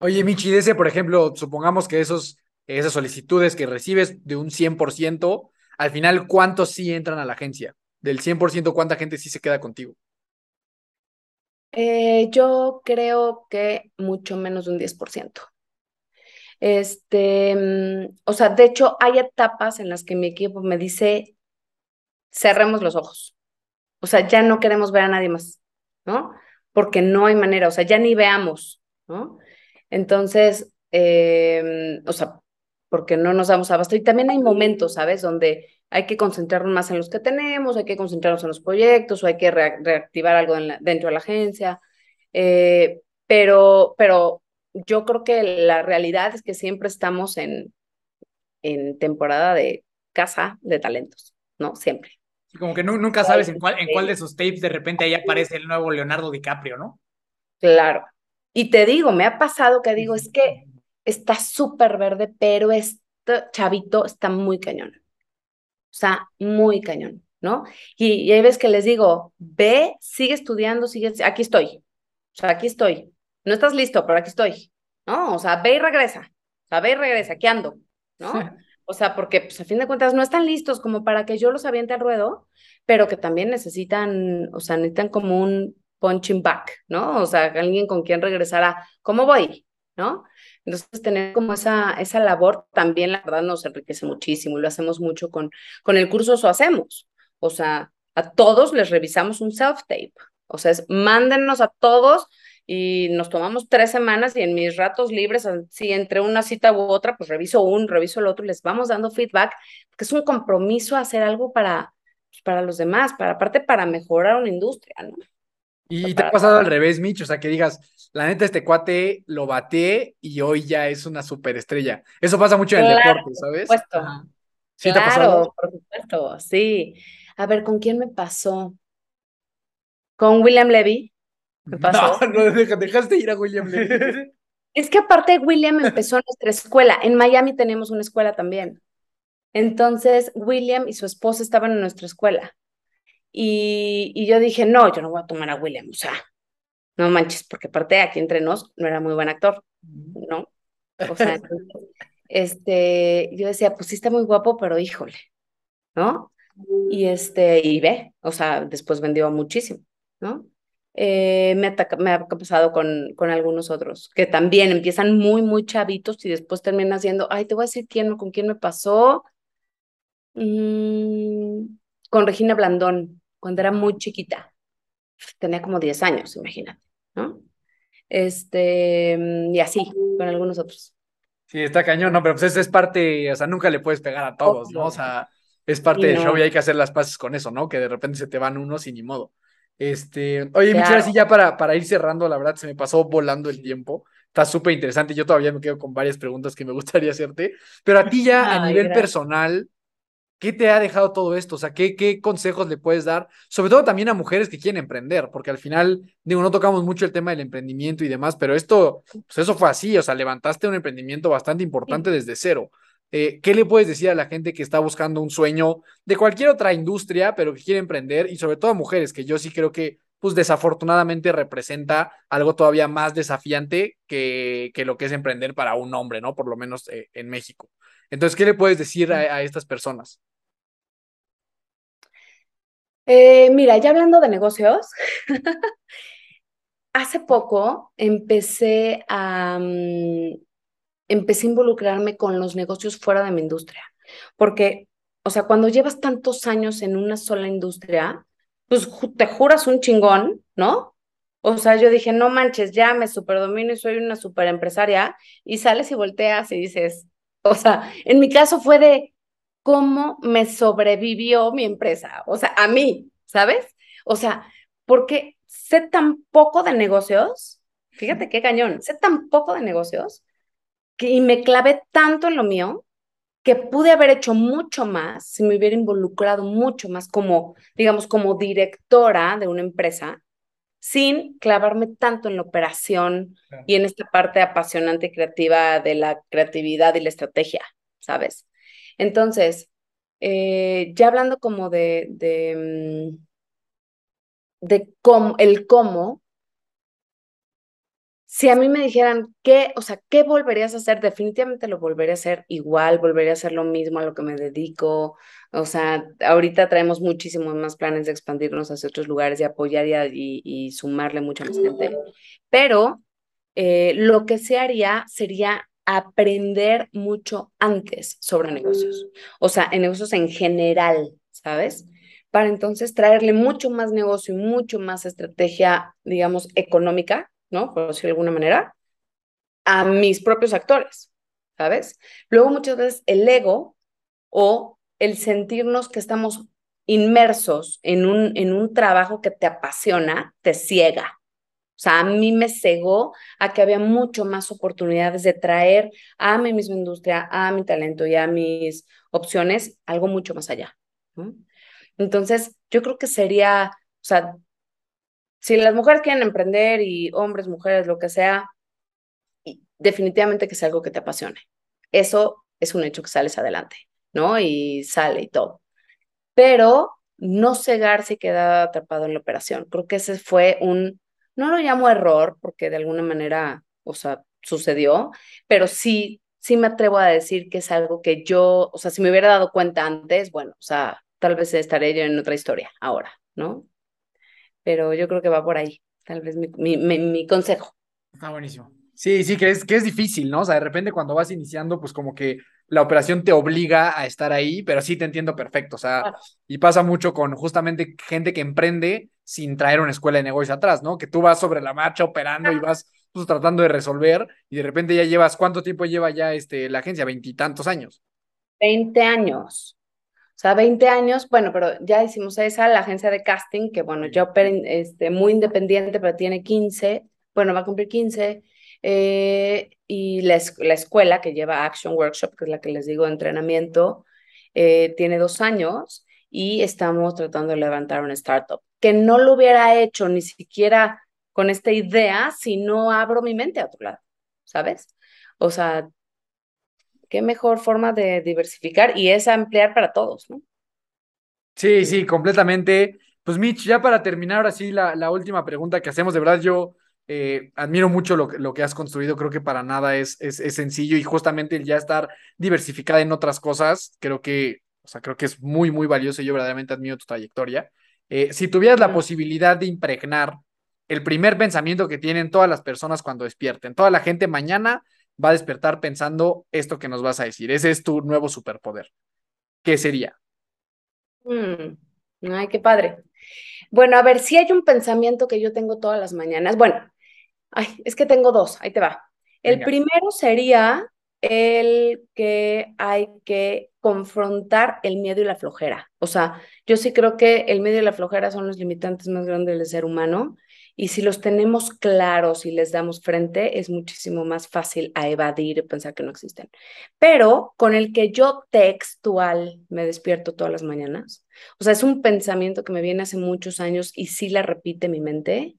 Oye, Michi, ese, por ejemplo, supongamos que esos, esas solicitudes que recibes de un 100%, al final, ¿cuántos sí entran a la agencia? Del 100%, ¿cuánta gente sí se queda contigo? Eh, yo creo que mucho menos de un 10%. Este, mm, o sea, de hecho, hay etapas en las que mi equipo me dice, cerremos los ojos. O sea, ya no queremos ver a nadie más, ¿no? Porque no hay manera, o sea, ya ni veamos, ¿no? Entonces, em, o sea, porque no nos damos abasto. Y también hay momentos, ¿sabes? Donde hay que concentrarnos más en los que tenemos, hay que concentrarnos en los proyectos o hay que reactivar algo dentro de la agencia. Eh, pero, pero yo creo que la realidad es que siempre estamos en, en temporada de casa de talentos, ¿no? Siempre. Como que nunca sabes en cuál, en cuál de sus tapes de repente ahí aparece el nuevo Leonardo DiCaprio, ¿no? Claro. Y te digo, me ha pasado que digo, es que está súper verde, pero este chavito está muy cañón. O sea, muy cañón, ¿no? Y, hay veces que les digo, ve, sigue estudiando, sigue, aquí estoy. O sea, aquí estoy. No estás listo, pero aquí estoy. ¿No? O sea, ve y regresa. O sea, ve y regresa, aquí ando. ¿No? O sea, porque pues, a fin de cuentas no están listos como para que yo los aviente al ruedo, pero que también necesitan, o sea, necesitan como un punching back, ¿no? O sea, alguien con quien regresar a, ¿cómo voy? ¿No? Entonces, tener como esa, esa labor también, la verdad, nos enriquece muchísimo y lo hacemos mucho con, con el curso, eso hacemos. O sea, a todos les revisamos un self-tape. O sea, es, mándennos a todos y nos tomamos tres semanas y en mis ratos libres, si entre una cita u otra, pues reviso un, reviso el otro, les vamos dando feedback, que es un compromiso hacer algo para, pues, para los demás, para aparte para mejorar una industria, ¿no? Y <laughs> te ha pasado al revés, Mitch, o sea, que digas, la neta, este cuate lo bate y hoy ya es una superestrella. Eso pasa mucho en el deporte, ¿sabes? Por supuesto. ¿Sí claro, por supuesto, sí. A ver, ¿con quién me pasó? ¿Con William Levy? ¿Me <laughs> pasó? No, no, dejaste ir a William Levy. <laughs> Es que aparte William empezó nuestra escuela. En Miami tenemos una escuela también. Entonces, William y su esposa estaban en nuestra escuela. Y, y yo dije, no, yo no voy a tomar a William. O sea, no manches, porque aparte aquí entre nos no era muy buen actor, ¿no? O sea, <laughs> este, yo decía, pues sí está muy guapo, pero híjole, ¿no? Y este, y ve, o sea, después vendió muchísimo, ¿no? Eh, me, me, ha pasado con, con algunos otros, que también empiezan muy, muy chavitos y después terminan haciendo, ay, te voy a decir quién, con quién me pasó. Mm, con Regina Blandón, cuando era muy chiquita. Tenía como 10 años, imagínate, ¿no? Este, mm, y así, con algunos otros. Sí, está cañón, no, pero pues es, es parte, o sea, nunca le puedes pegar a todos, ¿no? O sea, es parte del show y hay que hacer las paces con eso, ¿no? Que de repente se te van unos y ni modo. Este, oye, claro. así ya para, para ir cerrando, la verdad se me pasó volando el tiempo. Está súper interesante. Yo todavía me quedo con varias preguntas que me gustaría hacerte. Pero a ti ya a nivel gracias. personal, ¿qué te ha dejado todo esto? O sea, ¿qué, ¿qué consejos le puedes dar? Sobre todo también a mujeres que quieren emprender, porque al final, digo, no tocamos mucho el tema del emprendimiento y demás, pero esto, pues eso fue así, o sea, levantaste un emprendimiento bastante importante sí. desde cero. Eh, ¿Qué le puedes decir a la gente que está buscando un sueño de cualquier otra industria, pero que quiere emprender? Y sobre todo a mujeres, que yo sí creo que, pues desafortunadamente representa algo todavía más desafiante que, que lo que es emprender para un hombre, ¿no? Por lo menos eh, en México. Entonces, ¿qué le puedes decir a, a estas personas? Eh, mira, ya hablando de negocios, <laughs> hace poco empecé a, um, empecé a involucrarme con los negocios fuera de mi industria, porque, o sea, cuando llevas tantos años en una sola industria, pues te juras un chingón, ¿no? O sea, yo dije, no manches, ya me superdomino y soy una super empresaria, y sales y volteas y dices, o sea, en mi caso fue de, cómo me sobrevivió mi empresa, o sea, a mí, ¿sabes? O sea, porque sé tan poco de negocios, fíjate qué cañón, sé tan poco de negocios que, y me clavé tanto en lo mío que pude haber hecho mucho más si me hubiera involucrado mucho más como, digamos, como directora de una empresa, sin clavarme tanto en la operación claro. y en esta parte apasionante y creativa de la creatividad y la estrategia, ¿sabes? Entonces, eh, ya hablando como de, de, de cómo, el cómo, si a mí me dijeran qué, o sea, ¿qué volverías a hacer? Definitivamente lo volvería a hacer igual, volvería a hacer lo mismo a lo que me dedico. O sea, ahorita traemos muchísimos más planes de expandirnos hacia otros lugares y apoyar y, y, y sumarle mucha más gente. Pero eh, lo que se haría sería aprender mucho antes sobre negocios, o sea, en negocios en general, ¿sabes? Para entonces traerle mucho más negocio y mucho más estrategia, digamos, económica, ¿no? Por decirlo de alguna manera, a mis propios actores, ¿sabes? Luego muchas veces el ego o el sentirnos que estamos inmersos en un, en un trabajo que te apasiona, te ciega, o sea, a mí me cegó a que había mucho más oportunidades de traer a mi misma industria, a mi talento y a mis opciones algo mucho más allá. Entonces, yo creo que sería, o sea, si las mujeres quieren emprender y hombres, mujeres, lo que sea, definitivamente que sea algo que te apasione. Eso es un hecho que sales adelante, ¿no? Y sale y todo. Pero no cegarse y quedar atrapado en la operación. Creo que ese fue un no lo llamo error porque de alguna manera, o sea, sucedió, pero sí, sí me atrevo a decir que es algo que yo, o sea, si me hubiera dado cuenta antes, bueno, o sea, tal vez estaré yo en otra historia ahora, ¿no? Pero yo creo que va por ahí, tal vez mi, mi, mi, mi consejo. Está buenísimo. Sí, sí, que es, que es difícil, ¿no? O sea, de repente cuando vas iniciando, pues como que la operación te obliga a estar ahí, pero sí te entiendo perfecto, o sea, claro. y pasa mucho con justamente gente que emprende sin traer una escuela de negocios atrás, ¿no? Que tú vas sobre la marcha operando y vas pues, tratando de resolver y de repente ya llevas, ¿cuánto tiempo lleva ya este, la agencia? Veintitantos años. Veinte años. O sea, 20 años, bueno, pero ya hicimos esa, la agencia de casting, que bueno, ya opera este, muy independiente, pero tiene 15, bueno, va a cumplir 15, eh, y la, la, escuela que lleva Action Workshop, que es la que les digo entrenamiento, eh, tiene dos años y estamos tratando de levantar una startup, que no lo hubiera hecho ni siquiera con esta idea si no abro mi mente a otro lado. ¿sabes? O sea, qué mejor forma de diversificar y es ampliar para todos, ¿no? Sí, sí, completamente. Pues Mitch, ya para terminar ahora sí la, la última pregunta que hacemos, de verdad yo eh, admiro mucho lo, lo, que has construido, creo que para nada es, es, es, sencillo y justamente el ya estar diversificada en otras cosas, creo que, o sea, creo que es muy, muy valioso y yo verdaderamente admiro tu trayectoria. Eh, si tuvieras la posibilidad de impregnar el primer pensamiento que tienen todas las personas cuando despierten, toda la gente mañana va a despertar pensando esto que nos vas a decir, ese es tu nuevo superpoder. ¿Qué sería? Mm. Ay, qué padre. Bueno, a ver, si hay un pensamiento que yo tengo todas las mañanas. Bueno, ay, es que tengo dos, ahí te va. El primero sería el que hay que confrontar el miedo y la flojera. O sea, yo sí creo que el miedo y la flojera son los limitantes más grandes del ser humano y si los tenemos claros y les damos frente, es muchísimo más fácil a evadir y pensar que no existen. Pero con el que yo textual me despierto todas las mañanas, o sea, es un pensamiento que me viene hace muchos años y sí la repite mi mente,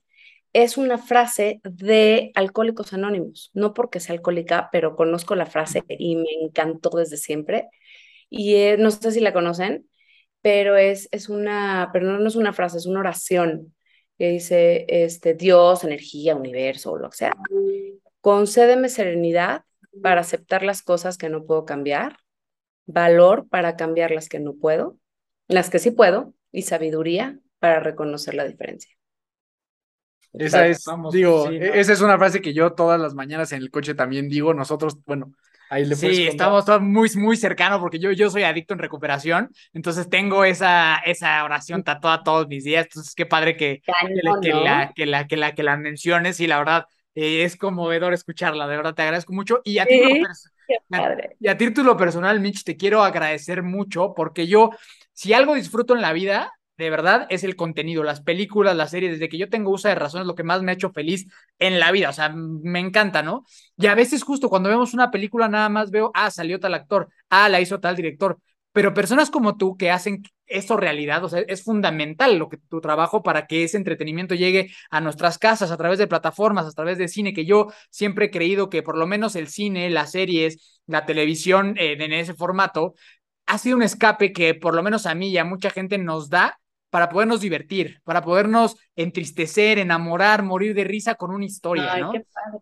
es una frase de Alcohólicos Anónimos. No porque sea alcohólica, pero conozco la frase y me encantó desde siempre. Y eh, no sé si la conocen, pero es, es una, pero no es una frase, es una oración que dice, este, Dios, energía, universo, o lo que sea, concédeme serenidad para aceptar las cosas que no puedo cambiar, valor para cambiar las que no puedo, las que sí puedo, y sabiduría para reconocer la diferencia. Esa es, digo, e, esa es una frase que yo todas las mañanas en el coche también digo. Nosotros, bueno, sí, estamos todos muy, muy cercanos porque yo, yo soy adicto en recuperación, entonces tengo esa, esa oración tatuada todos mis días, entonces qué padre que, que, la, que, la, que, la, que la menciones y la verdad eh, es conmovedor escucharla, de verdad te agradezco mucho y a, título y a título personal, Mitch, te quiero agradecer mucho porque yo, si algo disfruto en la vida, de verdad, es el contenido, las películas, las series, desde que yo tengo uso de razón es lo que más me ha hecho feliz en la vida, o sea, me encanta, ¿no? Y a veces justo cuando vemos una película nada más veo, ah, salió tal actor, ah, la hizo tal director, pero personas como tú que hacen eso realidad, o sea, es fundamental lo que tu trabajo para que ese entretenimiento llegue a nuestras casas a través de plataformas, a través de cine, que yo siempre he creído que por lo menos el cine, las series, la televisión eh, en ese formato ha sido un escape que por lo menos a mí y a mucha gente nos da para podernos divertir, para podernos entristecer, enamorar, morir de risa con una historia, ¿no?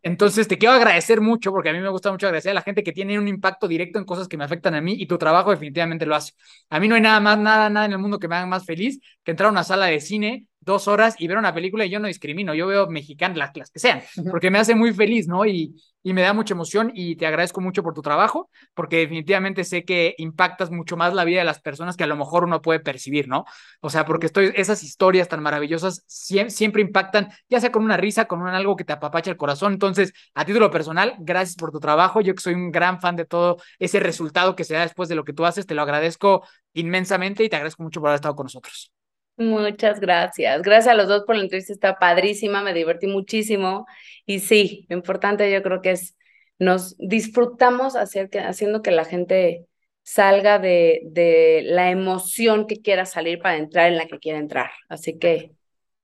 Entonces te quiero agradecer mucho, porque a mí me gusta mucho agradecer a la gente que tiene un impacto directo en cosas que me afectan a mí y tu trabajo definitivamente lo hace. A mí no hay nada más, nada, nada en el mundo que me haga más feliz que entrar a una sala de cine dos horas y ver una película y yo no discrimino, yo veo mexicanas, las, las que sean, porque me hace muy feliz, ¿no? Y, y me da mucha emoción y te agradezco mucho por tu trabajo, porque definitivamente sé que impactas mucho más la vida de las personas que a lo mejor uno puede percibir, ¿no? O sea, porque estoy, esas historias tan maravillosas siempre, siempre impactan, ya sea con una risa, con un, algo que te apapacha el corazón. Entonces, a título personal, gracias por tu trabajo. Yo que soy un gran fan de todo ese resultado que se da después de lo que tú haces, te lo agradezco inmensamente y te agradezco mucho por haber estado con nosotros. Muchas gracias. Gracias a los dos por la entrevista, está padrísima, me divertí muchísimo. Y sí, lo importante yo creo que es, nos disfrutamos hacer que, haciendo que la gente salga de, de la emoción que quiera salir para entrar en la que quiera entrar. Así que,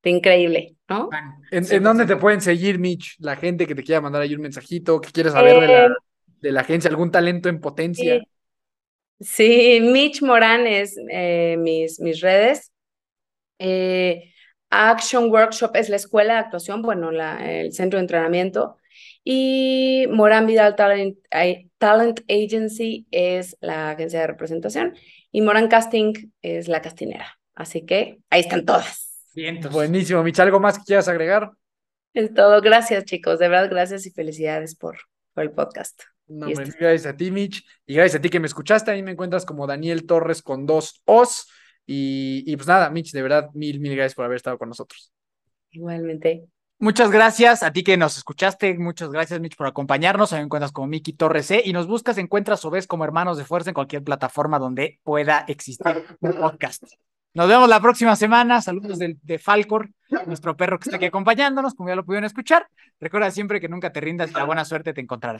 increíble, ¿no? ¿En, dónde te pueden seguir, Mitch? La gente que te quiera mandar ahí un mensajito, que quieres saber de, la, eh, de la agencia, algún talento en potencia. Sí, Mitch Morán es eh, mis, mis redes. Eh, Action Workshop es la escuela de actuación, bueno, la, el centro de entrenamiento. Y Morán Vidal Talent, Talent Agency es la agencia de representación. Y Morán Casting es la castinera. Así que ahí están todas. Bien, buenísimo. Mitch, ¿algo más que quieras agregar? Es todo. Gracias, chicos. De verdad, gracias y felicidades por, por el podcast. No, este gracias a ti, Mitch. Y gracias a ti que me escuchaste. Ahí me encuentras como Daniel Torres con dos O's. Y, pues nada, Mitch, de verdad, mil, mil gracias por haber estado con nosotros. Igualmente. Muchas gracias a ti que nos escuchaste. Muchas gracias, Mitch, por acompañarnos. Me encuentras como Miki Torres C. Y nos buscas, encuentras o ves como hermanos de fuerza en cualquier plataforma donde pueda existir un podcast. Nos vemos la próxima semana. Saludos de, de, Falcor, nuestro perro que está aquí acompañándonos, como ya lo pudieron escuchar. Recuerda siempre que nunca te rindas y la buena suerte te encontrará.